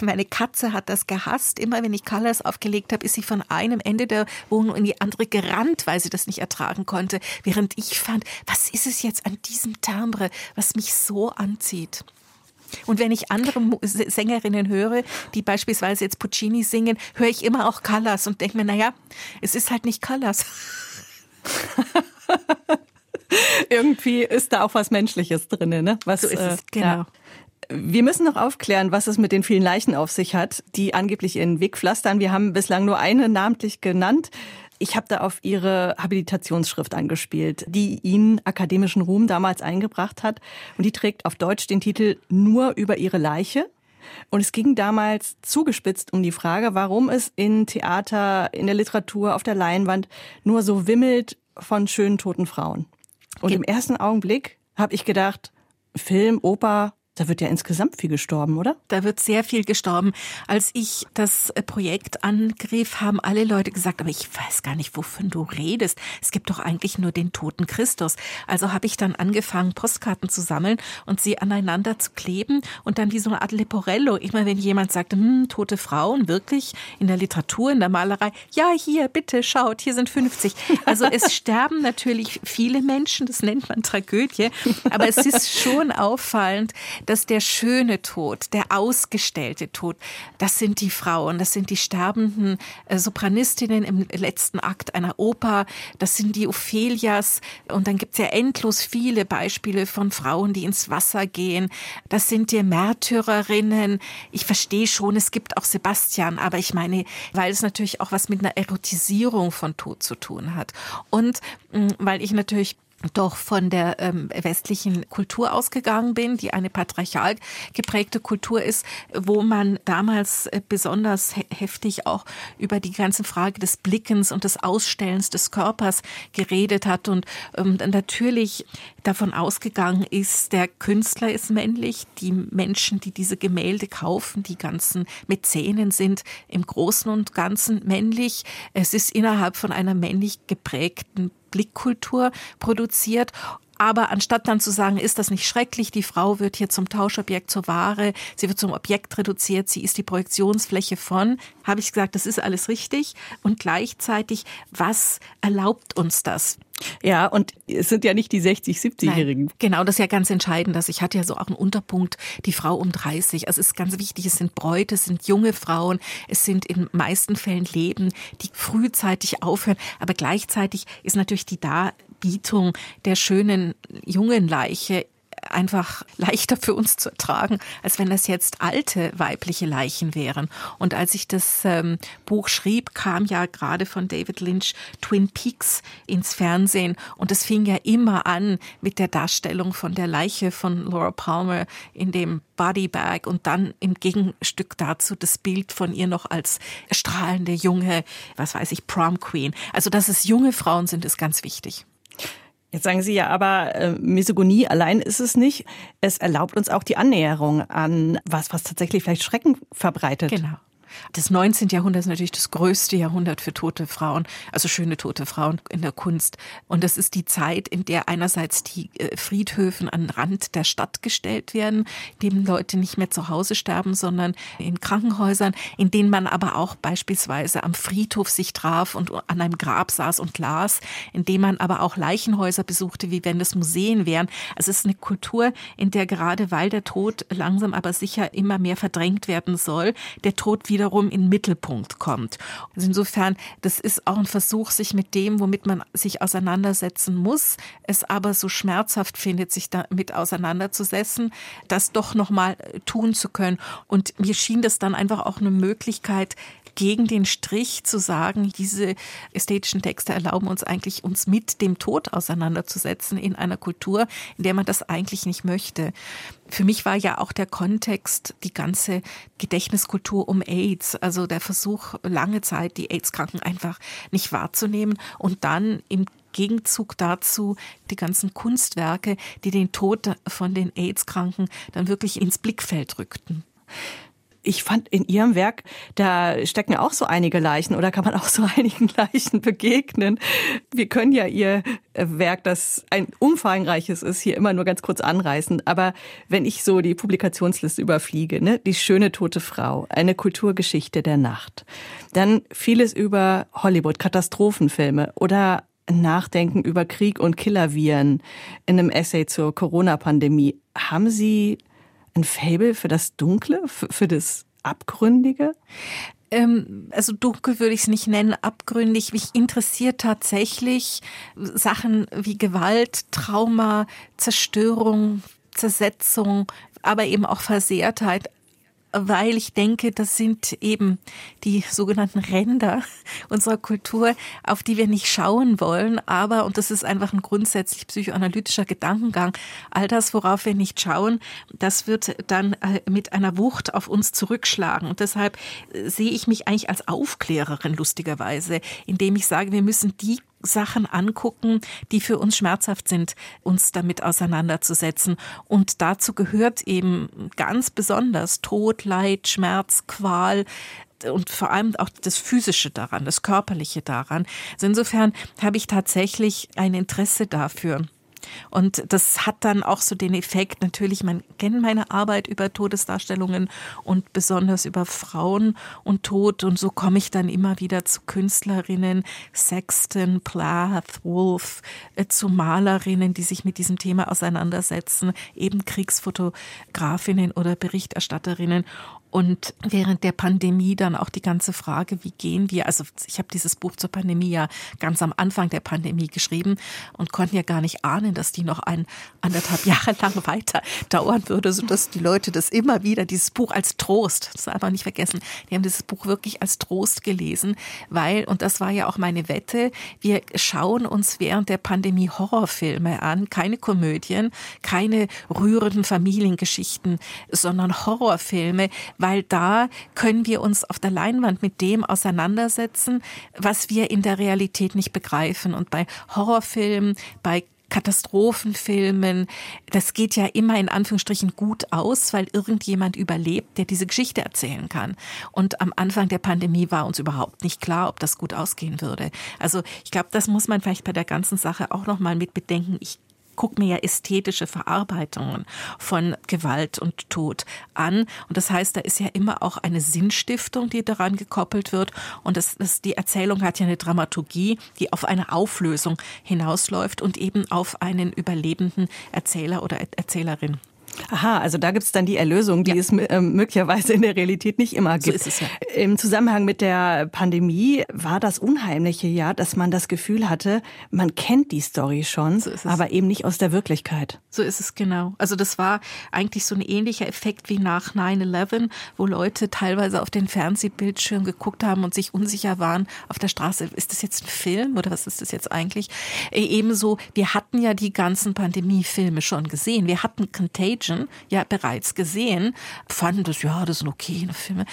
meine Katze hat das gehasst. Immer wenn ich Colors aufgelegt habe, ist sie von einem Ende der Wohnung in die andere gerannt, weil sie das nicht ertragen konnte. Während ich fand, was ist es jetzt an diesem Timbre, was mich so anzieht? Und wenn ich andere Sängerinnen höre, die beispielsweise jetzt Puccini singen, höre ich immer auch Callas und denke mir, naja, es ist halt nicht Callas. <laughs> Irgendwie ist da auch was Menschliches drin, ne? Was, so ist es, äh, genau. Ja. Wir müssen noch aufklären, was es mit den vielen Leichen auf sich hat, die angeblich ihren Weg pflastern. Wir haben bislang nur eine namentlich genannt. Ich habe da auf Ihre Habilitationsschrift angespielt, die Ihnen akademischen Ruhm damals eingebracht hat. Und die trägt auf Deutsch den Titel Nur über Ihre Leiche. Und es ging damals zugespitzt um die Frage, warum es in Theater, in der Literatur, auf der Leinwand nur so wimmelt von schönen toten Frauen. Und im ersten Augenblick habe ich gedacht, Film, Oper, da wird ja insgesamt viel gestorben, oder? Da wird sehr viel gestorben. Als ich das äh, Projekt angriff, haben alle Leute gesagt, aber ich weiß gar nicht, wovon du redest. Es gibt doch eigentlich nur den toten Christus. Also habe ich dann angefangen, Postkarten zu sammeln und sie aneinander zu kleben und dann wie so eine Art Leporello. Immer wenn jemand sagte, hm, tote Frauen, wirklich in der Literatur, in der Malerei, ja, hier, bitte, schaut, hier sind 50. Also es <laughs> sterben natürlich viele Menschen, das nennt man Tragödie, aber es ist schon auffallend, dass der schöne Tod, der ausgestellte Tod, das sind die Frauen, das sind die sterbenden äh, Sopranistinnen im letzten Akt einer Oper, das sind die Ophelias und dann gibt es ja endlos viele Beispiele von Frauen, die ins Wasser gehen. Das sind die Märtyrerinnen. Ich verstehe schon, es gibt auch Sebastian, aber ich meine, weil es natürlich auch was mit einer Erotisierung von Tod zu tun hat. Und mm, weil ich natürlich doch von der ähm, westlichen Kultur ausgegangen bin, die eine patriarchal geprägte Kultur ist, wo man damals äh, besonders he heftig auch über die ganze Frage des Blickens und des Ausstellens des Körpers geredet hat und ähm, natürlich davon ausgegangen ist, der Künstler ist männlich, die Menschen, die diese Gemälde kaufen, die ganzen Mäzenen sind im Großen und Ganzen männlich. Es ist innerhalb von einer männlich geprägten Blickkultur produziert. Aber anstatt dann zu sagen, ist das nicht schrecklich, die Frau wird hier zum Tauschobjekt, zur Ware, sie wird zum Objekt reduziert, sie ist die Projektionsfläche von, habe ich gesagt, das ist alles richtig. Und gleichzeitig, was erlaubt uns das? Ja, und es sind ja nicht die 60, 70-Jährigen. Genau, das ist ja ganz entscheidend. Also ich hatte ja so auch einen Unterpunkt, die Frau um 30. Also es ist ganz wichtig, es sind Bräute, es sind junge Frauen, es sind in meisten Fällen Leben, die frühzeitig aufhören. Aber gleichzeitig ist natürlich die Darbietung der schönen jungen Leiche einfach leichter für uns zu ertragen, als wenn das jetzt alte weibliche Leichen wären. Und als ich das ähm, Buch schrieb, kam ja gerade von David Lynch Twin Peaks ins Fernsehen und es fing ja immer an mit der Darstellung von der Leiche von Laura Palmer in dem Bodybag und dann im Gegenstück dazu das Bild von ihr noch als strahlende junge, was weiß ich, Prom Queen. Also, dass es junge Frauen sind, ist ganz wichtig. Jetzt sagen Sie ja aber, äh, Misogonie allein ist es nicht. Es erlaubt uns auch die Annäherung an was, was tatsächlich vielleicht Schrecken verbreitet. Genau. Das 19. Jahrhundert ist natürlich das größte Jahrhundert für tote Frauen, also schöne tote Frauen in der Kunst. Und das ist die Zeit, in der einerseits die äh, Friedhöfen an den Rand der Stadt gestellt werden, in denen Leute nicht mehr zu Hause sterben, sondern in Krankenhäusern, in denen man aber auch beispielsweise am Friedhof sich traf und an einem Grab saß und las, in dem man aber auch Leichenhäuser besuchte, wie wenn es Museen wären. Also es ist eine Kultur, in der gerade weil der Tod langsam aber sicher immer mehr verdrängt werden soll, der Tod wieder wiederum in den Mittelpunkt kommt. Also insofern, das ist auch ein Versuch, sich mit dem, womit man sich auseinandersetzen muss, es aber so schmerzhaft findet, sich damit auseinanderzusetzen, das doch nochmal tun zu können. Und mir schien das dann einfach auch eine Möglichkeit, gegen den Strich zu sagen, diese ästhetischen Texte erlauben uns eigentlich, uns mit dem Tod auseinanderzusetzen in einer Kultur, in der man das eigentlich nicht möchte. Für mich war ja auch der Kontext die ganze Gedächtniskultur um AIDS, also der Versuch, lange Zeit die AIDS-Kranken einfach nicht wahrzunehmen und dann im Gegenzug dazu die ganzen Kunstwerke, die den Tod von den AIDS-Kranken dann wirklich ins Blickfeld rückten ich fand in Ihrem Werk, da stecken auch so einige Leichen oder kann man auch so <laughs> einigen Leichen begegnen. Wir können ja Ihr äh, Werk, das ein umfangreiches ist, hier immer nur ganz kurz anreißen. Aber wenn ich so die Publikationsliste überfliege, ne, die schöne tote Frau, eine Kulturgeschichte der Nacht, dann vieles über Hollywood, Katastrophenfilme oder Nachdenken über Krieg und Killerviren in einem Essay zur Corona-Pandemie. Haben Sie ein Fable für das Dunkle, für, für das Abgründige? Ähm, also dunkel würde ich es nicht nennen, abgründig. Mich interessiert tatsächlich Sachen wie Gewalt, Trauma, Zerstörung, Zersetzung, aber eben auch Versehrtheit weil ich denke, das sind eben die sogenannten Ränder <laughs> unserer Kultur, auf die wir nicht schauen wollen. Aber, und das ist einfach ein grundsätzlich psychoanalytischer Gedankengang, all das, worauf wir nicht schauen, das wird dann äh, mit einer Wucht auf uns zurückschlagen. Und deshalb äh, sehe ich mich eigentlich als Aufklärerin lustigerweise, indem ich sage, wir müssen die Sachen angucken, die für uns schmerzhaft sind, uns damit auseinanderzusetzen. Und dazu gehört eben ganz besonders Tod, Leid, Schmerz, Qual, und vor allem auch das Physische daran, das Körperliche daran. Also insofern habe ich tatsächlich ein Interesse dafür. Und das hat dann auch so den Effekt, natürlich, man kennt meine Arbeit über Todesdarstellungen und besonders über Frauen und Tod. Und so komme ich dann immer wieder zu Künstlerinnen, Sexton, Plath, Wolf, äh, zu Malerinnen, die sich mit diesem Thema auseinandersetzen, eben Kriegsfotografinnen oder Berichterstatterinnen. Und während der Pandemie dann auch die ganze Frage, wie gehen wir, also ich habe dieses Buch zur Pandemie ja ganz am Anfang der Pandemie geschrieben und konnte ja gar nicht ahnen, dass die noch ein anderthalb <laughs> Jahre lang weiter dauern würde, sodass die Leute das immer wieder, dieses Buch als Trost, das darf man nicht vergessen, die haben dieses Buch wirklich als Trost gelesen, weil, und das war ja auch meine Wette, wir schauen uns während der Pandemie Horrorfilme an, keine Komödien, keine rührenden Familiengeschichten, sondern Horrorfilme, weil da können wir uns auf der Leinwand mit dem auseinandersetzen, was wir in der Realität nicht begreifen. Und bei Horrorfilmen, bei Katastrophenfilmen, das geht ja immer in Anführungsstrichen gut aus, weil irgendjemand überlebt, der diese Geschichte erzählen kann. Und am Anfang der Pandemie war uns überhaupt nicht klar, ob das gut ausgehen würde. Also ich glaube, das muss man vielleicht bei der ganzen Sache auch noch mal mit bedenken. Ich gucke mir ja ästhetische Verarbeitungen von Gewalt und Tod an. Und das heißt, da ist ja immer auch eine Sinnstiftung, die daran gekoppelt wird. Und das, das, die Erzählung hat ja eine Dramaturgie, die auf eine Auflösung hinausläuft und eben auf einen überlebenden Erzähler oder Erzählerin. Aha, also da gibt's dann die Erlösung, die ja. es äh, möglicherweise in der Realität nicht immer gibt. So ist es ja. Im Zusammenhang mit der Pandemie war das Unheimliche ja, dass man das Gefühl hatte, man kennt die Story schon, so aber eben nicht aus der Wirklichkeit. So ist es genau. Also das war eigentlich so ein ähnlicher Effekt wie nach 9-11, wo Leute teilweise auf den Fernsehbildschirm geguckt haben und sich unsicher waren auf der Straße. Ist das jetzt ein Film oder was ist das jetzt eigentlich? Äh, ebenso, wir hatten ja die ganzen Pandemiefilme schon gesehen. Wir hatten Contagion Contagion ja bereits gesehen, fanden das, ja, das sind okay Filme,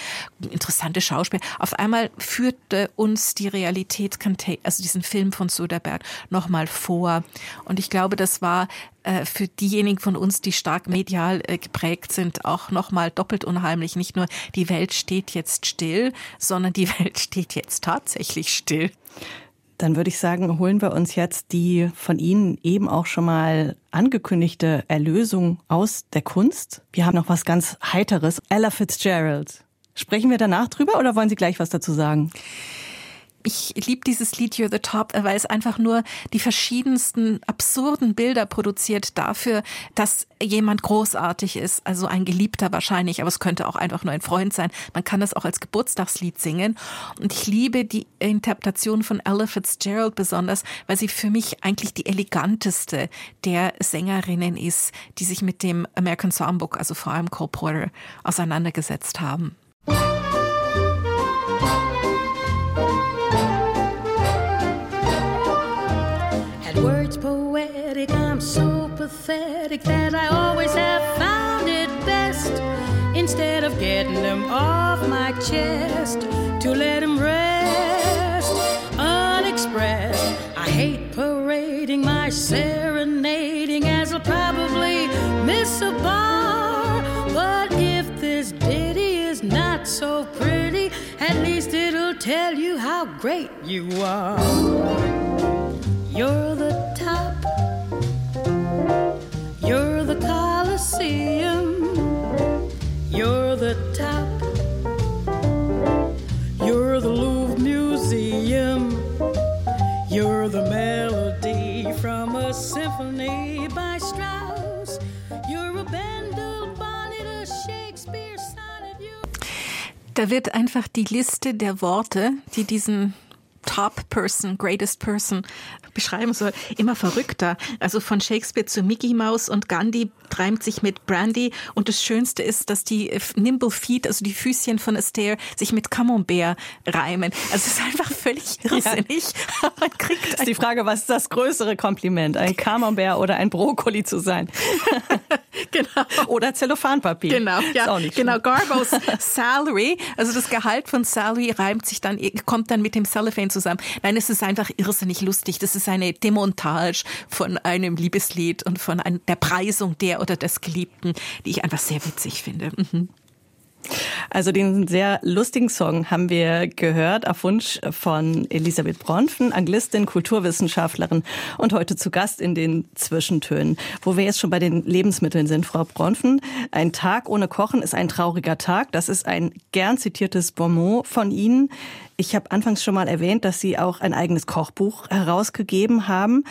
interessante Schauspieler. Auf einmal führte uns die Realität, also diesen Film von Soderbergh, nochmal vor. Und ich glaube, das war äh, für diejenigen von uns, die stark medial äh, geprägt sind, auch nochmal doppelt unheimlich. Nicht nur die Welt steht jetzt still, sondern die <laughs> Welt steht jetzt tatsächlich still. Dann würde ich sagen, holen wir uns jetzt die von Ihnen eben auch schon mal angekündigte Erlösung aus der Kunst. Wir haben noch was ganz Heiteres. Ella Fitzgerald. Sprechen wir danach drüber oder wollen Sie gleich was dazu sagen? Ich liebe dieses Lied You're the Top, weil es einfach nur die verschiedensten absurden Bilder produziert dafür, dass jemand großartig ist, also ein Geliebter wahrscheinlich, aber es könnte auch einfach nur ein Freund sein. Man kann das auch als Geburtstagslied singen. Und ich liebe die Interpretation von Ella Fitzgerald besonders, weil sie für mich eigentlich die eleganteste der Sängerinnen ist, die sich mit dem American Songbook, also vor allem Cole Porter, auseinandergesetzt haben. That I always have found it best instead of getting them off my chest to let them rest unexpressed. I hate parading my serenading as I'll probably miss a bar. But if this ditty is not so pretty, at least it'll tell you how great you are. You're the Colosseum. You're the top. You're the Louvre Museum. You're the melody from a symphony by Strauss. You're a Bendel bonnet, a Shakespeare sonnet. Da wird einfach die Liste der Worte, die diesen Top Person, Greatest Person beschreiben soll, immer verrückter. Also von Shakespeare zu Mickey Mouse und Gandhi treibt sich mit Brandy und das Schönste ist, dass die Nimble Feet, also die Füßchen von Astaire, sich mit Camembert reimen. Also es ist einfach völlig <laughs> irrsinnig. Ja. <laughs> Man kriegt ist die Frage, was ist das größere Kompliment, ein <laughs> Camembert oder ein Brokkoli zu sein? genau. Oder Zellophanpapier. Genau, ja. genau. Garbos Salary, also das Gehalt von Salary reimt sich dann, kommt dann mit dem Cellophane zusammen. Nein, es ist einfach irrsinnig lustig. Das ist eine Demontage von einem Liebeslied und von der Preisung der oder des Geliebten, die ich einfach sehr witzig finde. Mhm. Also den sehr lustigen Song haben wir gehört auf Wunsch von Elisabeth Bronfen, Anglistin, Kulturwissenschaftlerin und heute zu Gast in den Zwischentönen. Wo wir jetzt schon bei den Lebensmitteln sind, Frau Bronfen. Ein Tag ohne Kochen ist ein trauriger Tag. Das ist ein gern zitiertes Bonmot von Ihnen. Ich habe anfangs schon mal erwähnt, dass Sie auch ein eigenes Kochbuch herausgegeben haben.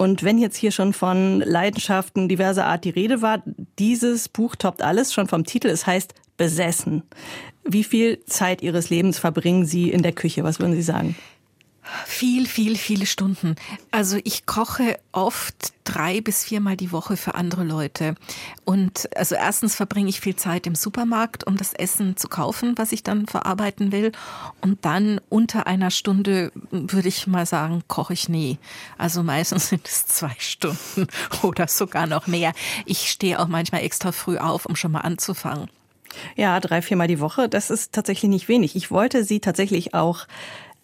Und wenn jetzt hier schon von Leidenschaften diverser Art die Rede war, dieses Buch toppt alles schon vom Titel. Es heißt besessen. Wie viel Zeit Ihres Lebens verbringen Sie in der Küche? Was würden Sie sagen? Viel, viel, viele Stunden. Also ich koche oft drei bis viermal die Woche für andere Leute. Und also erstens verbringe ich viel Zeit im Supermarkt, um das Essen zu kaufen, was ich dann verarbeiten will. Und dann unter einer Stunde, würde ich mal sagen, koche ich nie. Also meistens sind es zwei Stunden <laughs> oder sogar noch mehr. Ich stehe auch manchmal extra früh auf, um schon mal anzufangen. Ja, drei, viermal die Woche, das ist tatsächlich nicht wenig. Ich wollte Sie tatsächlich auch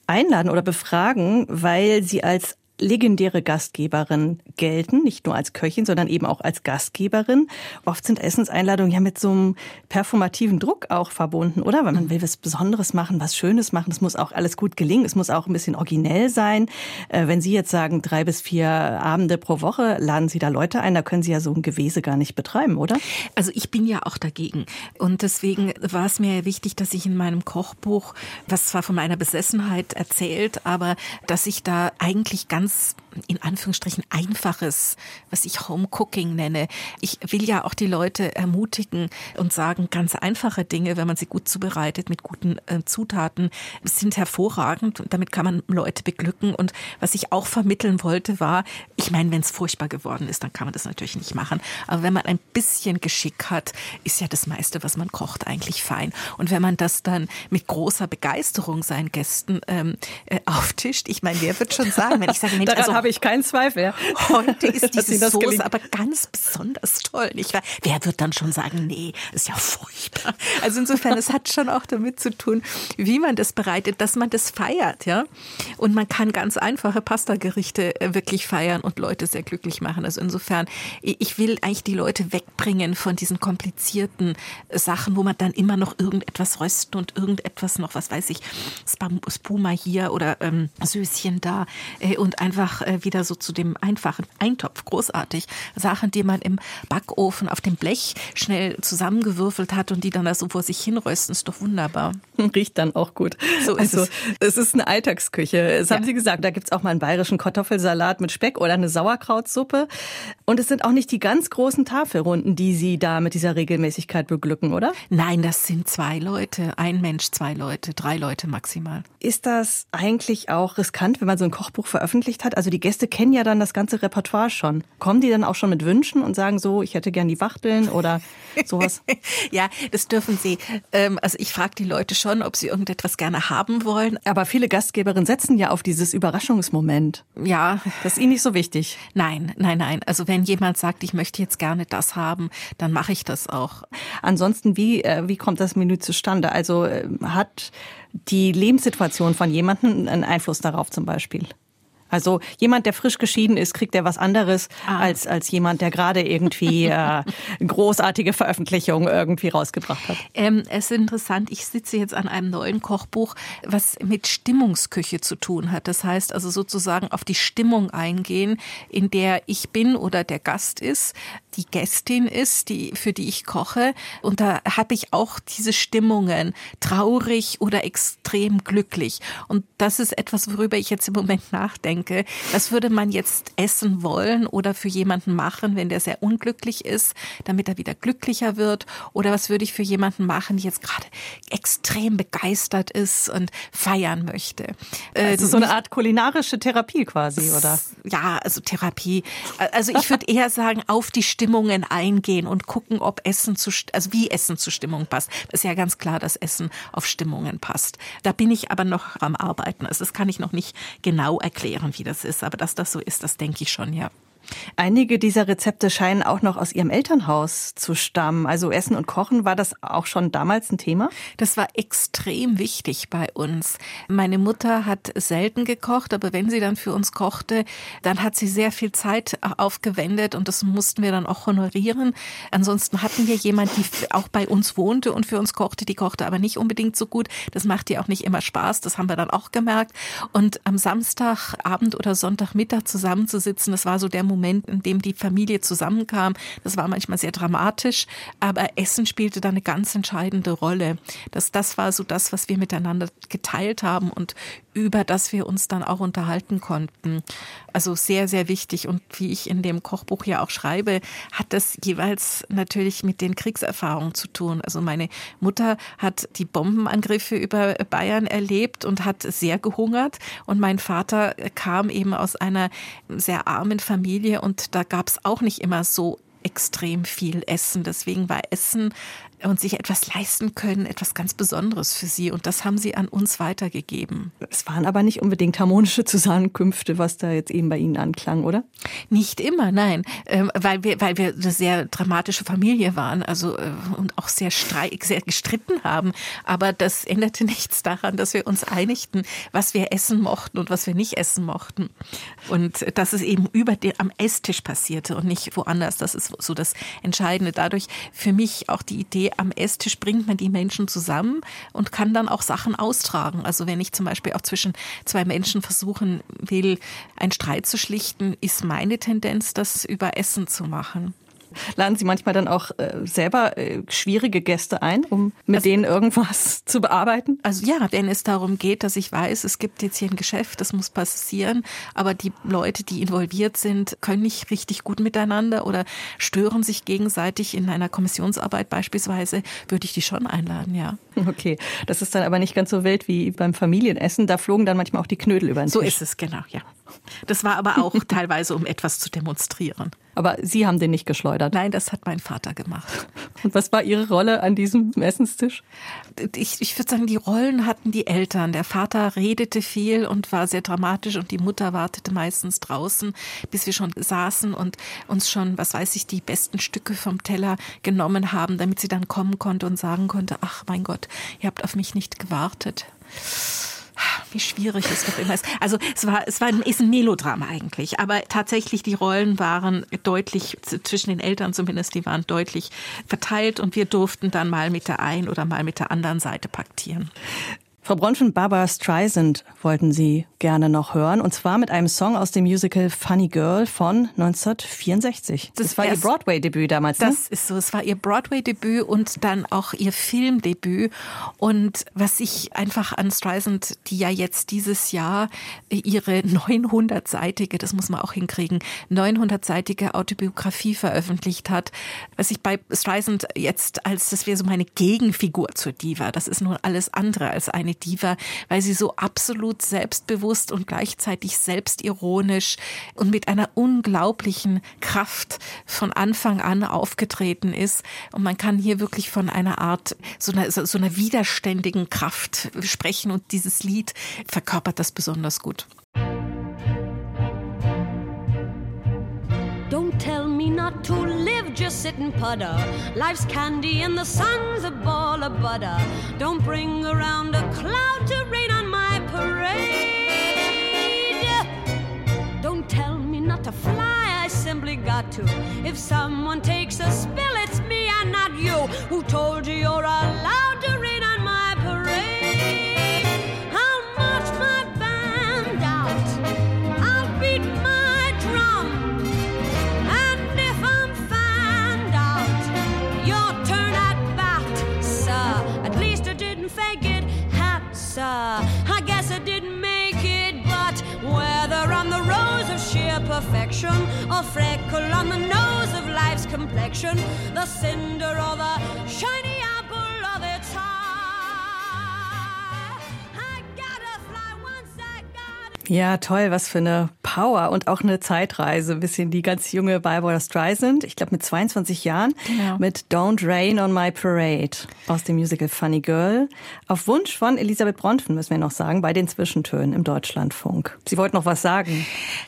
einladen oder befragen, weil Sie als legendäre Gastgeberin gelten, nicht nur als Köchin, sondern eben auch als Gastgeberin. Oft sind Essenseinladungen ja mit so einem performativen Druck auch verbunden, oder? Weil man will was Besonderes machen, was Schönes machen. Es muss auch alles gut gelingen. Es muss auch ein bisschen originell sein. Äh, wenn Sie jetzt sagen, drei bis vier Abende pro Woche, laden Sie da Leute ein, da können Sie ja so ein Gewese gar nicht betreiben, oder? Also ich bin ja auch dagegen. Und deswegen war es mir wichtig, dass ich in meinem Kochbuch, was zwar von meiner Besessenheit erzählt, aber dass ich da eigentlich ganz ganz in Anführungsstrichen einfaches, was ich Home Cooking nenne. Ich will ja auch die Leute ermutigen und sagen, ganz einfache Dinge, wenn man sie gut zubereitet mit guten äh, Zutaten, sind hervorragend und damit kann man Leute beglücken. Und was ich auch vermitteln wollte, war, ich meine, wenn es furchtbar geworden ist, dann kann man das natürlich nicht machen. Aber wenn man ein bisschen Geschick hat, ist ja das meiste, was man kocht, eigentlich fein. Und wenn man das dann mit großer Begeisterung seinen Gästen ähm, äh, auftischt, ich meine, wer wird schon sagen, wenn ich sage, <laughs> Mensch, also, habe ich keinen Zweifel. Heute ist <laughs> diese Soße gelingt. aber ganz besonders toll. Nicht wahr? Wer wird dann schon sagen, nee, ist ja furchtbar. Also insofern, es hat schon auch damit zu tun, wie man das bereitet, dass man das feiert, ja. Und man kann ganz einfache Pastagerichte äh, wirklich feiern und Leute sehr glücklich machen. Also insofern, ich will eigentlich die Leute wegbringen von diesen komplizierten äh, Sachen, wo man dann immer noch irgendetwas rösten und irgendetwas noch, was weiß ich, Spuma hier oder ähm, Süßchen da äh, und einfach äh, wieder so zu dem einfachen Eintopf. Großartig. Sachen, die man im Backofen auf dem Blech schnell zusammengewürfelt hat und die dann da so vor sich hinrösten, ist doch wunderbar. <laughs> Riecht dann auch gut. So ist also, es. es ist eine Alltagsküche. Das ja. haben Sie gesagt. Da gibt's auch mal einen bayerischen Kartoffelsalat mit Speck oder eine Sauerkrautsuppe. Und es sind auch nicht die ganz großen Tafelrunden, die Sie da mit dieser Regelmäßigkeit beglücken, oder? Nein, das sind zwei Leute. Ein Mensch, zwei Leute, drei Leute maximal. Ist das eigentlich auch riskant, wenn man so ein Kochbuch veröffentlicht? veröffentlicht hat? Also die Gäste kennen ja dann das ganze Repertoire schon. Kommen die dann auch schon mit Wünschen und sagen so, ich hätte gern die Wachteln oder sowas? <laughs> ja, das dürfen sie. Ähm, also ich frage die Leute schon, ob sie irgendetwas gerne haben wollen. Aber viele Gastgeberinnen setzen ja auf dieses Überraschungsmoment. Ja. Das ist ihnen nicht so wichtig. Nein, nein, nein. Also wenn jemand sagt, ich möchte jetzt gerne das haben, dann mache ich das auch. Ansonsten, wie, äh, wie kommt das Menü zustande? Also äh, hat die Lebenssituation von jemandem einen Einfluss darauf zum Beispiel? Also jemand, der frisch geschieden ist, kriegt ja was anderes ah. als, als jemand, der gerade irgendwie <laughs> äh, großartige Veröffentlichungen irgendwie rausgebracht hat. Ähm, es ist interessant, ich sitze jetzt an einem neuen Kochbuch, was mit Stimmungsküche zu tun hat. Das heißt also sozusagen auf die Stimmung eingehen, in der ich bin oder der Gast ist, die Gästin ist, die, für die ich koche. Und da habe ich auch diese Stimmungen, traurig oder extrem glücklich. Und das ist etwas, worüber ich jetzt im Moment nachdenke. Was würde man jetzt essen wollen oder für jemanden machen, wenn der sehr unglücklich ist, damit er wieder glücklicher wird? Oder was würde ich für jemanden machen, die jetzt gerade extrem begeistert ist und feiern möchte? Also so eine Art kulinarische Therapie quasi, oder? Ja, also Therapie. Also ich würde eher sagen, auf die Stimmung Stimmungen eingehen und gucken, ob Essen zu, also wie Essen zu Stimmung passt. Das ist ja ganz klar, dass Essen auf Stimmungen passt. Da bin ich aber noch am Arbeiten. Also das kann ich noch nicht genau erklären, wie das ist. Aber dass das so ist, das denke ich schon, ja. Einige dieser Rezepte scheinen auch noch aus Ihrem Elternhaus zu stammen. Also Essen und Kochen, war das auch schon damals ein Thema? Das war extrem wichtig bei uns. Meine Mutter hat selten gekocht, aber wenn sie dann für uns kochte, dann hat sie sehr viel Zeit aufgewendet und das mussten wir dann auch honorieren. Ansonsten hatten wir jemand, die auch bei uns wohnte und für uns kochte, die kochte aber nicht unbedingt so gut. Das macht ihr auch nicht immer Spaß, das haben wir dann auch gemerkt. Und am Samstagabend oder Sonntagmittag zusammenzusitzen, das war so der Moment, Moment, in dem die Familie zusammenkam. Das war manchmal sehr dramatisch, aber Essen spielte da eine ganz entscheidende Rolle. Das, das war so das, was wir miteinander geteilt haben und über das wir uns dann auch unterhalten konnten. Also sehr, sehr wichtig. Und wie ich in dem Kochbuch ja auch schreibe, hat das jeweils natürlich mit den Kriegserfahrungen zu tun. Also meine Mutter hat die Bombenangriffe über Bayern erlebt und hat sehr gehungert. Und mein Vater kam eben aus einer sehr armen Familie und da gab es auch nicht immer so extrem viel Essen. Deswegen war Essen und sich etwas leisten können, etwas ganz Besonderes für sie. Und das haben sie an uns weitergegeben. Es waren aber nicht unbedingt harmonische Zusammenkünfte, was da jetzt eben bei Ihnen anklang, oder? Nicht immer, nein. Ähm, weil, wir, weil wir eine sehr dramatische Familie waren also, äh, und auch sehr, streik, sehr gestritten haben. Aber das änderte <laughs> nichts daran, dass wir uns einigten, was wir essen mochten und was wir nicht essen mochten. Und dass es eben über den, am Esstisch passierte und nicht woanders. Das ist so das Entscheidende. Dadurch für mich auch die Idee, am Esstisch bringt man die Menschen zusammen und kann dann auch Sachen austragen. Also wenn ich zum Beispiel auch zwischen zwei Menschen versuchen will, einen Streit zu schlichten, ist meine Tendenz, das über Essen zu machen. Laden Sie manchmal dann auch äh, selber äh, schwierige Gäste ein, um mit also, denen irgendwas <laughs> zu bearbeiten? Also ja, wenn es darum geht, dass ich weiß, es gibt jetzt hier ein Geschäft, das muss passieren, aber die Leute, die involviert sind, können nicht richtig gut miteinander oder stören sich gegenseitig in einer Kommissionsarbeit beispielsweise, würde ich die schon einladen, ja. Okay, das ist dann aber nicht ganz so wild wie beim Familienessen. Da flogen dann manchmal auch die Knödel über den so Tisch. So ist es, genau, ja. Das war aber auch <laughs> teilweise, um etwas zu demonstrieren. Aber Sie haben den nicht geschleudert? Nein, das hat mein Vater gemacht. <laughs> Und was war Ihre Rolle an diesem Essenstisch? Ich, ich würde sagen, die Rollen hatten die Eltern. Der Vater redete viel und war sehr dramatisch und die Mutter wartete meistens draußen, bis wir schon saßen und uns schon, was weiß ich, die besten Stücke vom Teller genommen haben, damit sie dann kommen konnte und sagen konnte, ach mein Gott, ihr habt auf mich nicht gewartet wie schwierig es doch immer ist. Also es war, es war ein, ist ein Melodrama eigentlich, aber tatsächlich die Rollen waren deutlich zwischen den Eltern zumindest, die waren deutlich verteilt und wir durften dann mal mit der einen oder mal mit der anderen Seite paktieren. Frau Bronfen, Barbara Streisand wollten Sie gerne noch hören. Und zwar mit einem Song aus dem Musical Funny Girl von 1964. Das, das war Ihr Broadway-Debüt damals, ne? Das ist so. Es war Ihr Broadway-Debüt und dann auch Ihr Filmdebüt. Und was ich einfach an Streisand, die ja jetzt dieses Jahr ihre 900-seitige, das muss man auch hinkriegen, 900-seitige Autobiografie veröffentlicht hat, was ich bei Streisand jetzt als, das wäre so meine Gegenfigur zur Diva. Das ist nun alles andere als eine Diva, weil sie so absolut selbstbewusst und gleichzeitig selbstironisch und mit einer unglaublichen Kraft von Anfang an aufgetreten ist. Und man kann hier wirklich von einer Art, so einer, so einer widerständigen Kraft sprechen und dieses Lied verkörpert das besonders gut. Don't tell me not to sit and putter. Life's candy and the sun's a ball of butter. Don't bring around a cloud to rain on my parade. Don't tell me not to fly, I simply got to. If someone takes a spill, it's me and not you. Who told you you're allowed to complexion, the cinder or the shiny apple of its got Ja, toll, was für eine Power und auch eine Zeitreise. Ein bisschen die ganz junge Barbara Streisand, ich glaube mit 22 Jahren, Genau. mit Don't Rain on My Parade aus dem Musical Funny Girl. Auf Wunsch von Elisabeth Bronfen, müssen wir noch sagen, bei den Zwischentönen im Deutschlandfunk. Sie wollten noch was sagen.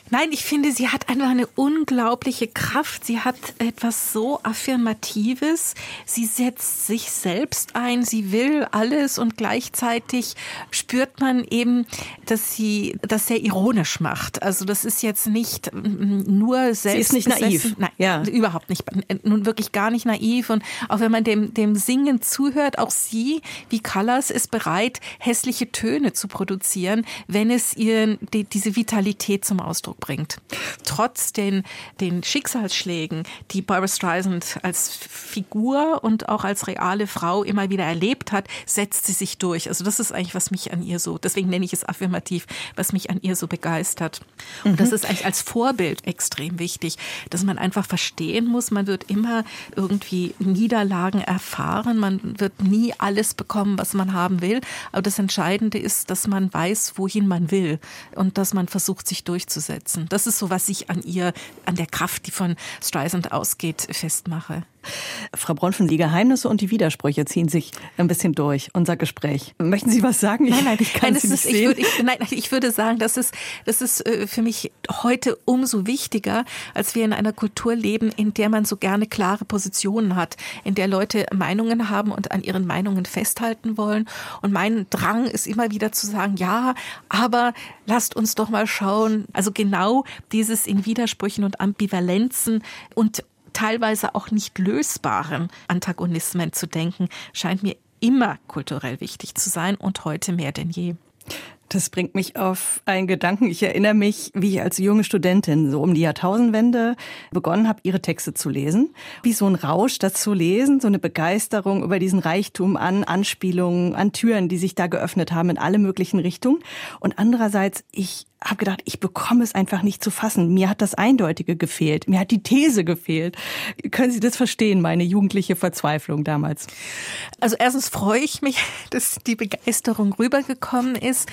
Nein, ich finde, sie hat einfach eine unglaubliche Kraft. Sie hat etwas so Affirmatives. Sie setzt sich selbst ein. Sie will alles und gleichzeitig spürt man eben, dass sie, dass sehr ironisch macht. Also das ist jetzt nicht nur selbst. Sie ist nicht naiv. Nein, ja. überhaupt nicht. Nun wirklich gar nicht naiv. Und auch wenn man dem, dem Singen zuhört, auch sie, wie Callas, ist bereit, hässliche Töne zu produzieren, wenn es ihr die, diese Vitalität zum Ausdruck bringt. Trotz den, den Schicksalsschlägen, die Barbara Streisand als Figur und auch als reale Frau immer wieder erlebt hat, setzt sie sich durch. Also das ist eigentlich, was mich an ihr so, deswegen nenne ich es affirmativ, was mich an ihr so begeistert. Und mhm. das ist eigentlich als Vorbild extrem wichtig, dass man einfach verstehen muss, man wird immer irgendwie Niederlagen erfahren, man wird nie alles bekommen, was man haben will. Aber das Entscheidende ist, dass man weiß, wohin man will und dass man versucht, sich durchzusetzen. Das ist so, was ich an ihr, an der Kraft, die von Streisand ausgeht, festmache. Frau Bronfen, die Geheimnisse und die Widersprüche ziehen sich ein bisschen durch, unser Gespräch. Möchten Sie was sagen? Nein, nein, ich <laughs> kann nein, Sie nicht ist, sehen. Ich würde, ich, nein, ich würde sagen, das ist, das ist äh, für mich heute umso wichtiger, als wir in einer Kultur leben, in der man so gerne klare Positionen hat, in der Leute Meinungen haben und an ihren Meinungen festhalten wollen. Und mein Drang ist immer wieder zu sagen, ja, aber lasst uns doch mal schauen. Also genau dieses in Widersprüchen und Ambivalenzen und teilweise auch nicht lösbaren Antagonismen zu denken, scheint mir immer kulturell wichtig zu sein und heute mehr denn je. Das bringt mich auf einen Gedanken. Ich erinnere mich, wie ich als junge Studentin so um die Jahrtausendwende begonnen habe, ihre Texte zu lesen. Wie so ein Rausch, das zu lesen, so eine Begeisterung über diesen Reichtum an Anspielungen, an Türen, die sich da geöffnet haben in alle möglichen Richtungen. Und andererseits, ich habe gedacht, ich bekomme es einfach nicht zu fassen. Mir hat das Eindeutige gefehlt. Mir hat die These gefehlt. Können Sie das verstehen, meine jugendliche Verzweiflung damals? Also erstens freue ich mich, <laughs> dass die Begeisterung rübergekommen ist.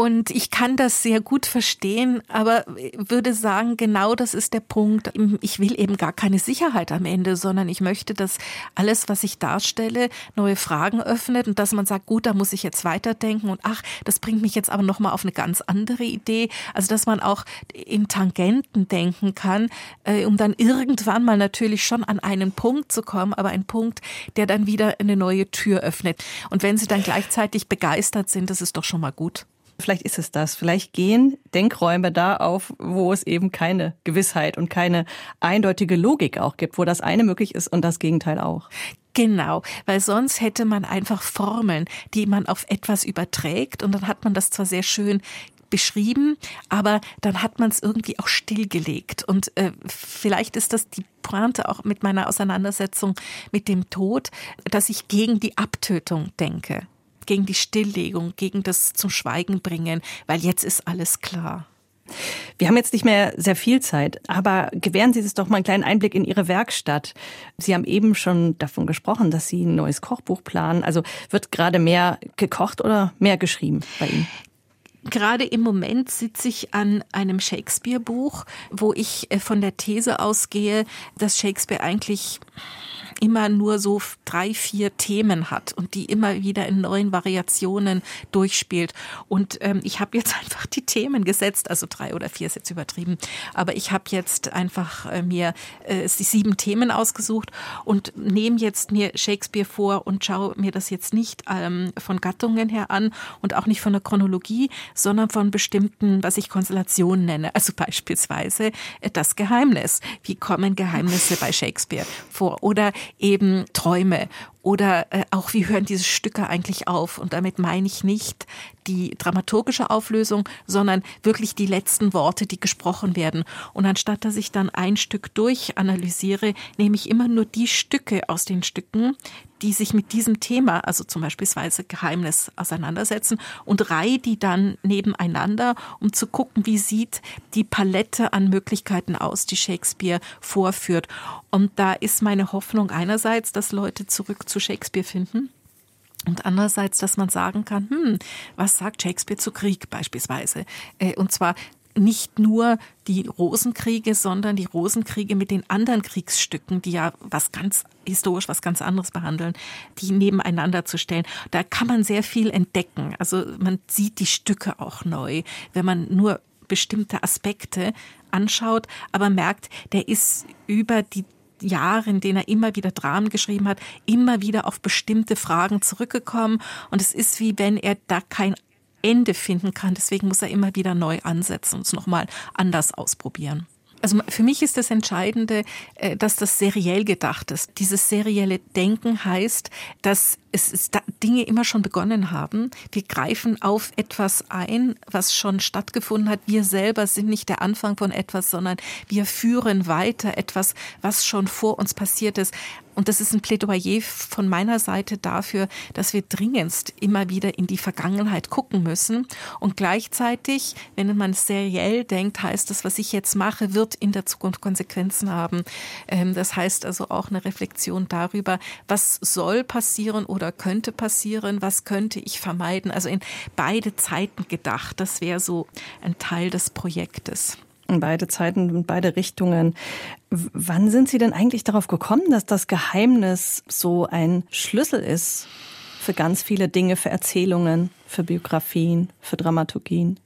Und ich kann das sehr gut verstehen, aber würde sagen, genau das ist der Punkt. Ich will eben gar keine Sicherheit am Ende, sondern ich möchte, dass alles, was ich darstelle, neue Fragen öffnet und dass man sagt, gut, da muss ich jetzt weiterdenken und ach, das bringt mich jetzt aber nochmal auf eine ganz andere Idee. Also dass man auch in Tangenten denken kann, äh, um dann irgendwann mal natürlich schon an einen Punkt zu kommen, aber ein Punkt, der dann wieder eine neue Tür öffnet. Und wenn Sie dann gleichzeitig begeistert sind, das ist doch schon mal gut. Vielleicht ist es das. Vielleicht gehen Denkräume da auf, wo es eben keine Gewissheit und keine eindeutige Logik auch gibt, wo das eine möglich ist und das Gegenteil auch. Genau, weil sonst hätte man einfach Formeln, die man auf etwas überträgt und dann hat man das zwar sehr schön beschrieben, aber dann hat man es irgendwie auch stillgelegt. Und äh, vielleicht ist das die Pointe auch mit meiner Auseinandersetzung mit dem Tod, dass ich gegen die Abtötung denke, gegen die Stilllegung, gegen das zum Schweigen bringen, weil jetzt ist alles klar. Wir haben jetzt nicht mehr sehr viel Zeit, aber gewähren Sie uns doch mal einen kleinen Einblick in Ihre Werkstatt. Sie haben eben schon davon gesprochen, dass Sie ein neues Kochbuch planen. Also wird gerade mehr gekocht oder mehr geschrieben bei Ihnen? Gerade im Moment sitze ich an einem Shakespeare-Buch, wo ich äh, von der These ausgehe, dass Shakespeare eigentlich immer nur so drei, vier Themen hat und die immer wieder in neuen Variationen durchspielt. Und ähm, ich habe jetzt <laughs> einfach die Themen gesetzt, also drei oder vier ist jetzt übertrieben, aber ich habe jetzt einfach äh, mir äh, sieben Themen ausgesucht und nehme jetzt mir Shakespeare vor und schaue mir das jetzt nicht ähm, von Gattungen her an und auch nicht von der Chronologie, sondern von bestimmten, was ich Konstellationen nenne. Also beispielsweise äh, das Geheimnis. Wie kommen Geheimnisse bei Shakespeare vor? Oder eben Träume oder äh, auch, wie hören diese Stücke eigentlich auf? Und damit meine ich nicht die dramaturgische Auflösung, sondern wirklich die letzten Worte, die gesprochen werden. Und anstatt dass ich dann ein Stück durchanalysiere, nehme ich immer nur die Stücke aus den Stücken, die sich mit diesem Thema, also zum Beispiel Geheimnis, auseinandersetzen und reihe die dann nebeneinander, um zu gucken, wie sieht die Palette an Möglichkeiten aus, die Shakespeare vorführt. Und da ist meine Hoffnung einerseits, dass Leute zurück zu Shakespeare finden. Und andererseits, dass man sagen kann, hm, was sagt Shakespeare zu Krieg beispielsweise? Äh, und zwar nicht nur die Rosenkriege, sondern die Rosenkriege mit den anderen Kriegsstücken, die ja was ganz historisch, was ganz anderes behandeln, die nebeneinander zu stellen. Da kann man sehr viel entdecken. Also man sieht die Stücke auch neu, wenn man nur bestimmte Aspekte anschaut, aber merkt, der ist über die Jahre, in denen er immer wieder Dramen geschrieben hat, immer wieder auf bestimmte Fragen zurückgekommen. Und es ist wie wenn er da kein Ende finden kann. Deswegen muss er immer wieder neu ansetzen und es nochmal anders ausprobieren. Also für mich ist das Entscheidende, äh, dass das seriell gedacht ist. Dieses serielle Denken heißt, dass es Dinge immer schon begonnen haben. Wir greifen auf etwas ein, was schon stattgefunden hat. Wir selber sind nicht der Anfang von etwas, sondern wir führen weiter etwas, was schon vor uns passiert ist. Und das ist ein Plädoyer von meiner Seite dafür, dass wir dringendst immer wieder in die Vergangenheit gucken müssen. Und gleichzeitig, wenn man seriell denkt, heißt das, was ich jetzt mache, wird in der Zukunft Konsequenzen haben. Ähm, das heißt also auch eine Reflexion darüber, was soll passieren oder könnte passieren, was könnte ich vermeiden. Also in beide Zeiten gedacht. Das wäre so ein Teil des Projektes in beide Zeiten und beide Richtungen. Wann sind Sie denn eigentlich darauf gekommen, dass das Geheimnis so ein Schlüssel ist für ganz viele Dinge, für Erzählungen, für Biografien, für Dramaturgien?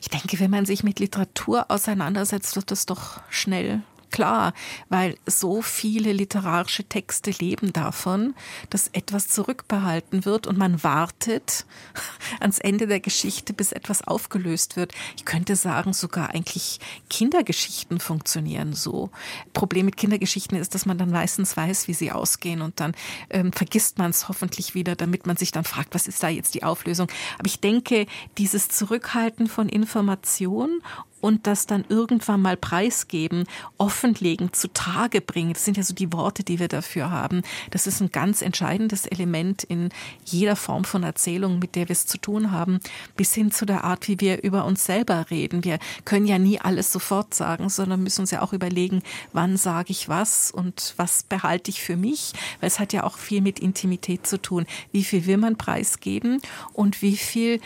Ich denke, wenn man sich mit Literatur auseinandersetzt, wird das doch schnell klar, weil so viele literarische Texte leben davon, dass etwas zurückbehalten wird und man wartet <laughs> ans Ende der Geschichte, bis etwas aufgelöst wird. Ich könnte sagen, sogar eigentlich Kindergeschichten funktionieren so. Problem mit Kindergeschichten ist, dass man dann meistens weiß, wie sie ausgehen und dann ähm, vergisst man es hoffentlich wieder, damit man sich dann fragt, was ist da jetzt die Auflösung. Aber ich denke, dieses Zurückhalten von Information und das dann irgendwann mal preisgeben, offenlegen, zutage bringen. Das sind ja so die Worte, die wir dafür haben. Das ist ein ganz entscheidendes Element in jeder Form von Erzählung, mit der wir es zu tun haben, bis hin zu der Art, wie wir über uns selber reden. Wir können ja nie alles sofort sagen, sondern müssen uns ja auch überlegen, wann sage ich was und was behalte ich für mich, weil es hat ja auch viel mit Intimität zu tun. Wie viel will man preisgeben und wie viel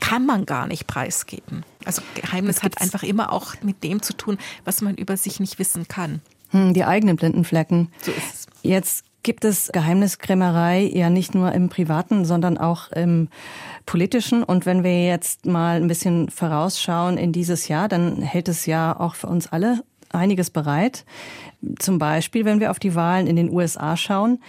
kann man gar nicht preisgeben. Also Geheimnis hat einfach immer auch mit dem zu tun, was man über sich nicht wissen kann. Hm, die eigenen blinden Flecken. So ist es. Jetzt gibt es Geheimniskrämerei ja nicht nur im privaten, sondern auch im politischen. Und wenn wir jetzt mal ein bisschen vorausschauen in dieses Jahr, dann hält es ja auch für uns alle einiges bereit. Zum Beispiel, wenn wir auf die Wahlen in den USA schauen.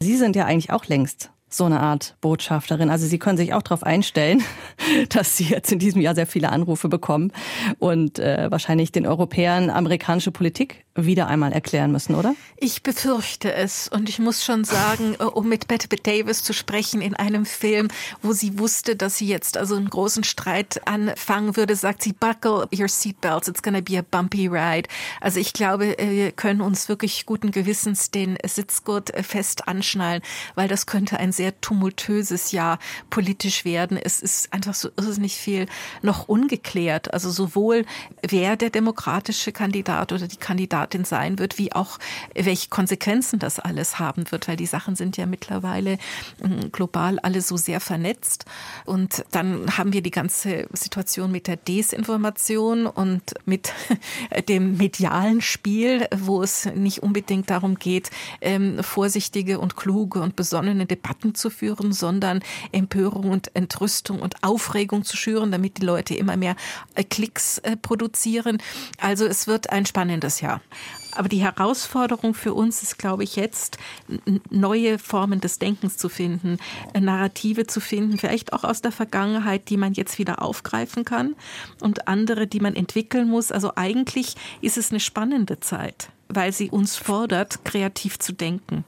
Sie sind ja eigentlich auch längst so eine Art Botschafterin. Also Sie können sich auch darauf einstellen, <laughs> dass Sie jetzt in diesem Jahr sehr viele Anrufe bekommen und äh, wahrscheinlich den Europäern amerikanische Politik wieder einmal erklären müssen, oder? Ich befürchte es. Und ich muss schon sagen, äh, um mit Bette Davis zu sprechen in einem Film, wo sie wusste, dass sie jetzt also einen großen Streit anfangen würde, sagt sie, buckle your seatbelts, it's gonna be a bumpy ride. Also ich glaube, äh, wir können uns wirklich guten Gewissens den Sitzgurt äh, fest anschnallen, weil das könnte ein sehr tumultöses Jahr politisch werden. Es ist einfach so irrsinnig viel noch ungeklärt. Also sowohl wer der demokratische Kandidat oder die Kandidatin Demokratin sein wird, wie auch welche Konsequenzen das alles haben wird, weil die Sachen sind ja mittlerweile ähm, global alle so sehr vernetzt. Und dann haben wir die ganze Situation mit der Desinformation und mit <laughs> dem medialen Spiel, wo es nicht unbedingt darum geht, ähm, vorsichtige und kluge und besonnene Debatten zu führen, sondern Empörung und Entrüstung und Aufregung zu schüren, damit die Leute immer mehr äh, Klicks äh, produzieren. Also es wird ein spannendes Jahr. Aber die Herausforderung für uns ist, glaube ich, jetzt neue Formen des Denkens zu finden, äh, Narrative zu finden, vielleicht auch aus der Vergangenheit, die man jetzt wieder aufgreifen kann und andere, die man entwickeln muss. Also eigentlich ist es eine spannende Zeit, weil sie uns fordert, kreativ zu denken.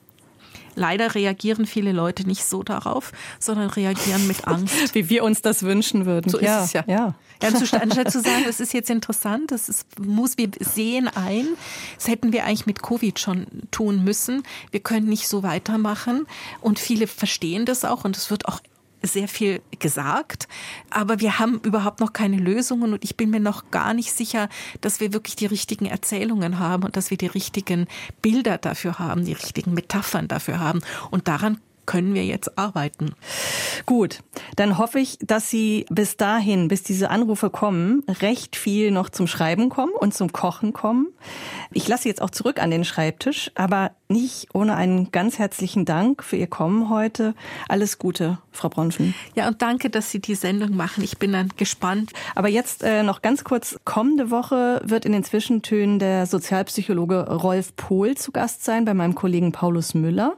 Leider reagieren viele Leute nicht so darauf, sondern reagieren mit Angst. <laughs> Wie wir uns das wünschen würden. So ist ja, es ja. ja. Anstatt zu sagen, das ist jetzt interessant, das ist, muss, wir sehen ein, das hätten wir eigentlich mit Covid schon tun müssen. Wir können nicht so weitermachen. Und viele verstehen das auch und es wird auch sehr viel gesagt, aber wir haben überhaupt noch keine Lösungen und ich bin mir noch gar nicht sicher, dass wir wirklich die richtigen Erzählungen haben und dass wir die richtigen Bilder dafür haben, die richtigen Metaphern dafür haben. Und daran können wir jetzt arbeiten. Gut, dann hoffe ich, dass Sie bis dahin, bis diese Anrufe kommen, recht viel noch zum Schreiben kommen und zum Kochen kommen. Ich lasse jetzt auch zurück an den Schreibtisch, aber nicht ohne einen ganz herzlichen Dank für Ihr Kommen heute. Alles Gute, Frau Bronfen. Ja, und danke, dass Sie die Sendung machen. Ich bin dann gespannt. Aber jetzt äh, noch ganz kurz. Kommende Woche wird in den Zwischentönen der Sozialpsychologe Rolf Pohl zu Gast sein bei meinem Kollegen Paulus Müller.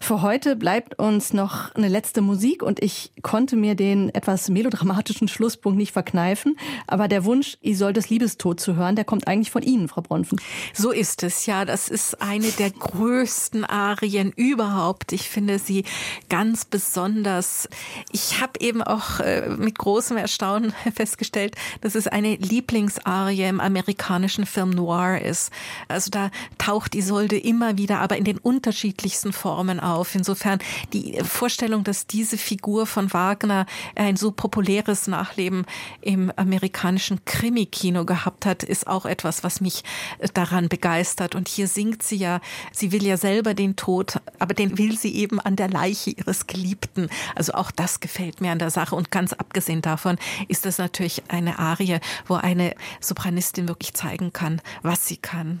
Für heute bleibt uns noch eine letzte Musik und ich konnte mir den etwas melodramatischen Schlusspunkt nicht verkneifen. Aber der Wunsch, Isoldes Liebestod zu hören, der kommt eigentlich von Ihnen, Frau Bronfen. So ist es, ja. Das ist eine der größten Arien überhaupt. Ich finde sie ganz besonders. Ich habe eben auch äh, mit großem Erstaunen <laughs> festgestellt, dass es eine Lieblingsarie im amerikanischen Film Noir ist. Also da taucht Isolde immer wieder, aber in den unterschiedlichsten Formen auf. Insofern die Vorstellung, dass diese Figur von Wagner ein so populäres Nachleben im amerikanischen Krimi-Kino gehabt hat, ist auch etwas, was mich daran begeistert. Und hier singt sie ja, sie will ja selber den Tod, aber den will sie eben an der Leiche ihres Geliebten. Also auch das gefällt mir an der Sache. Und ganz abgesehen davon ist das natürlich eine Arie, wo eine Sopranistin wirklich zeigen kann, was sie kann.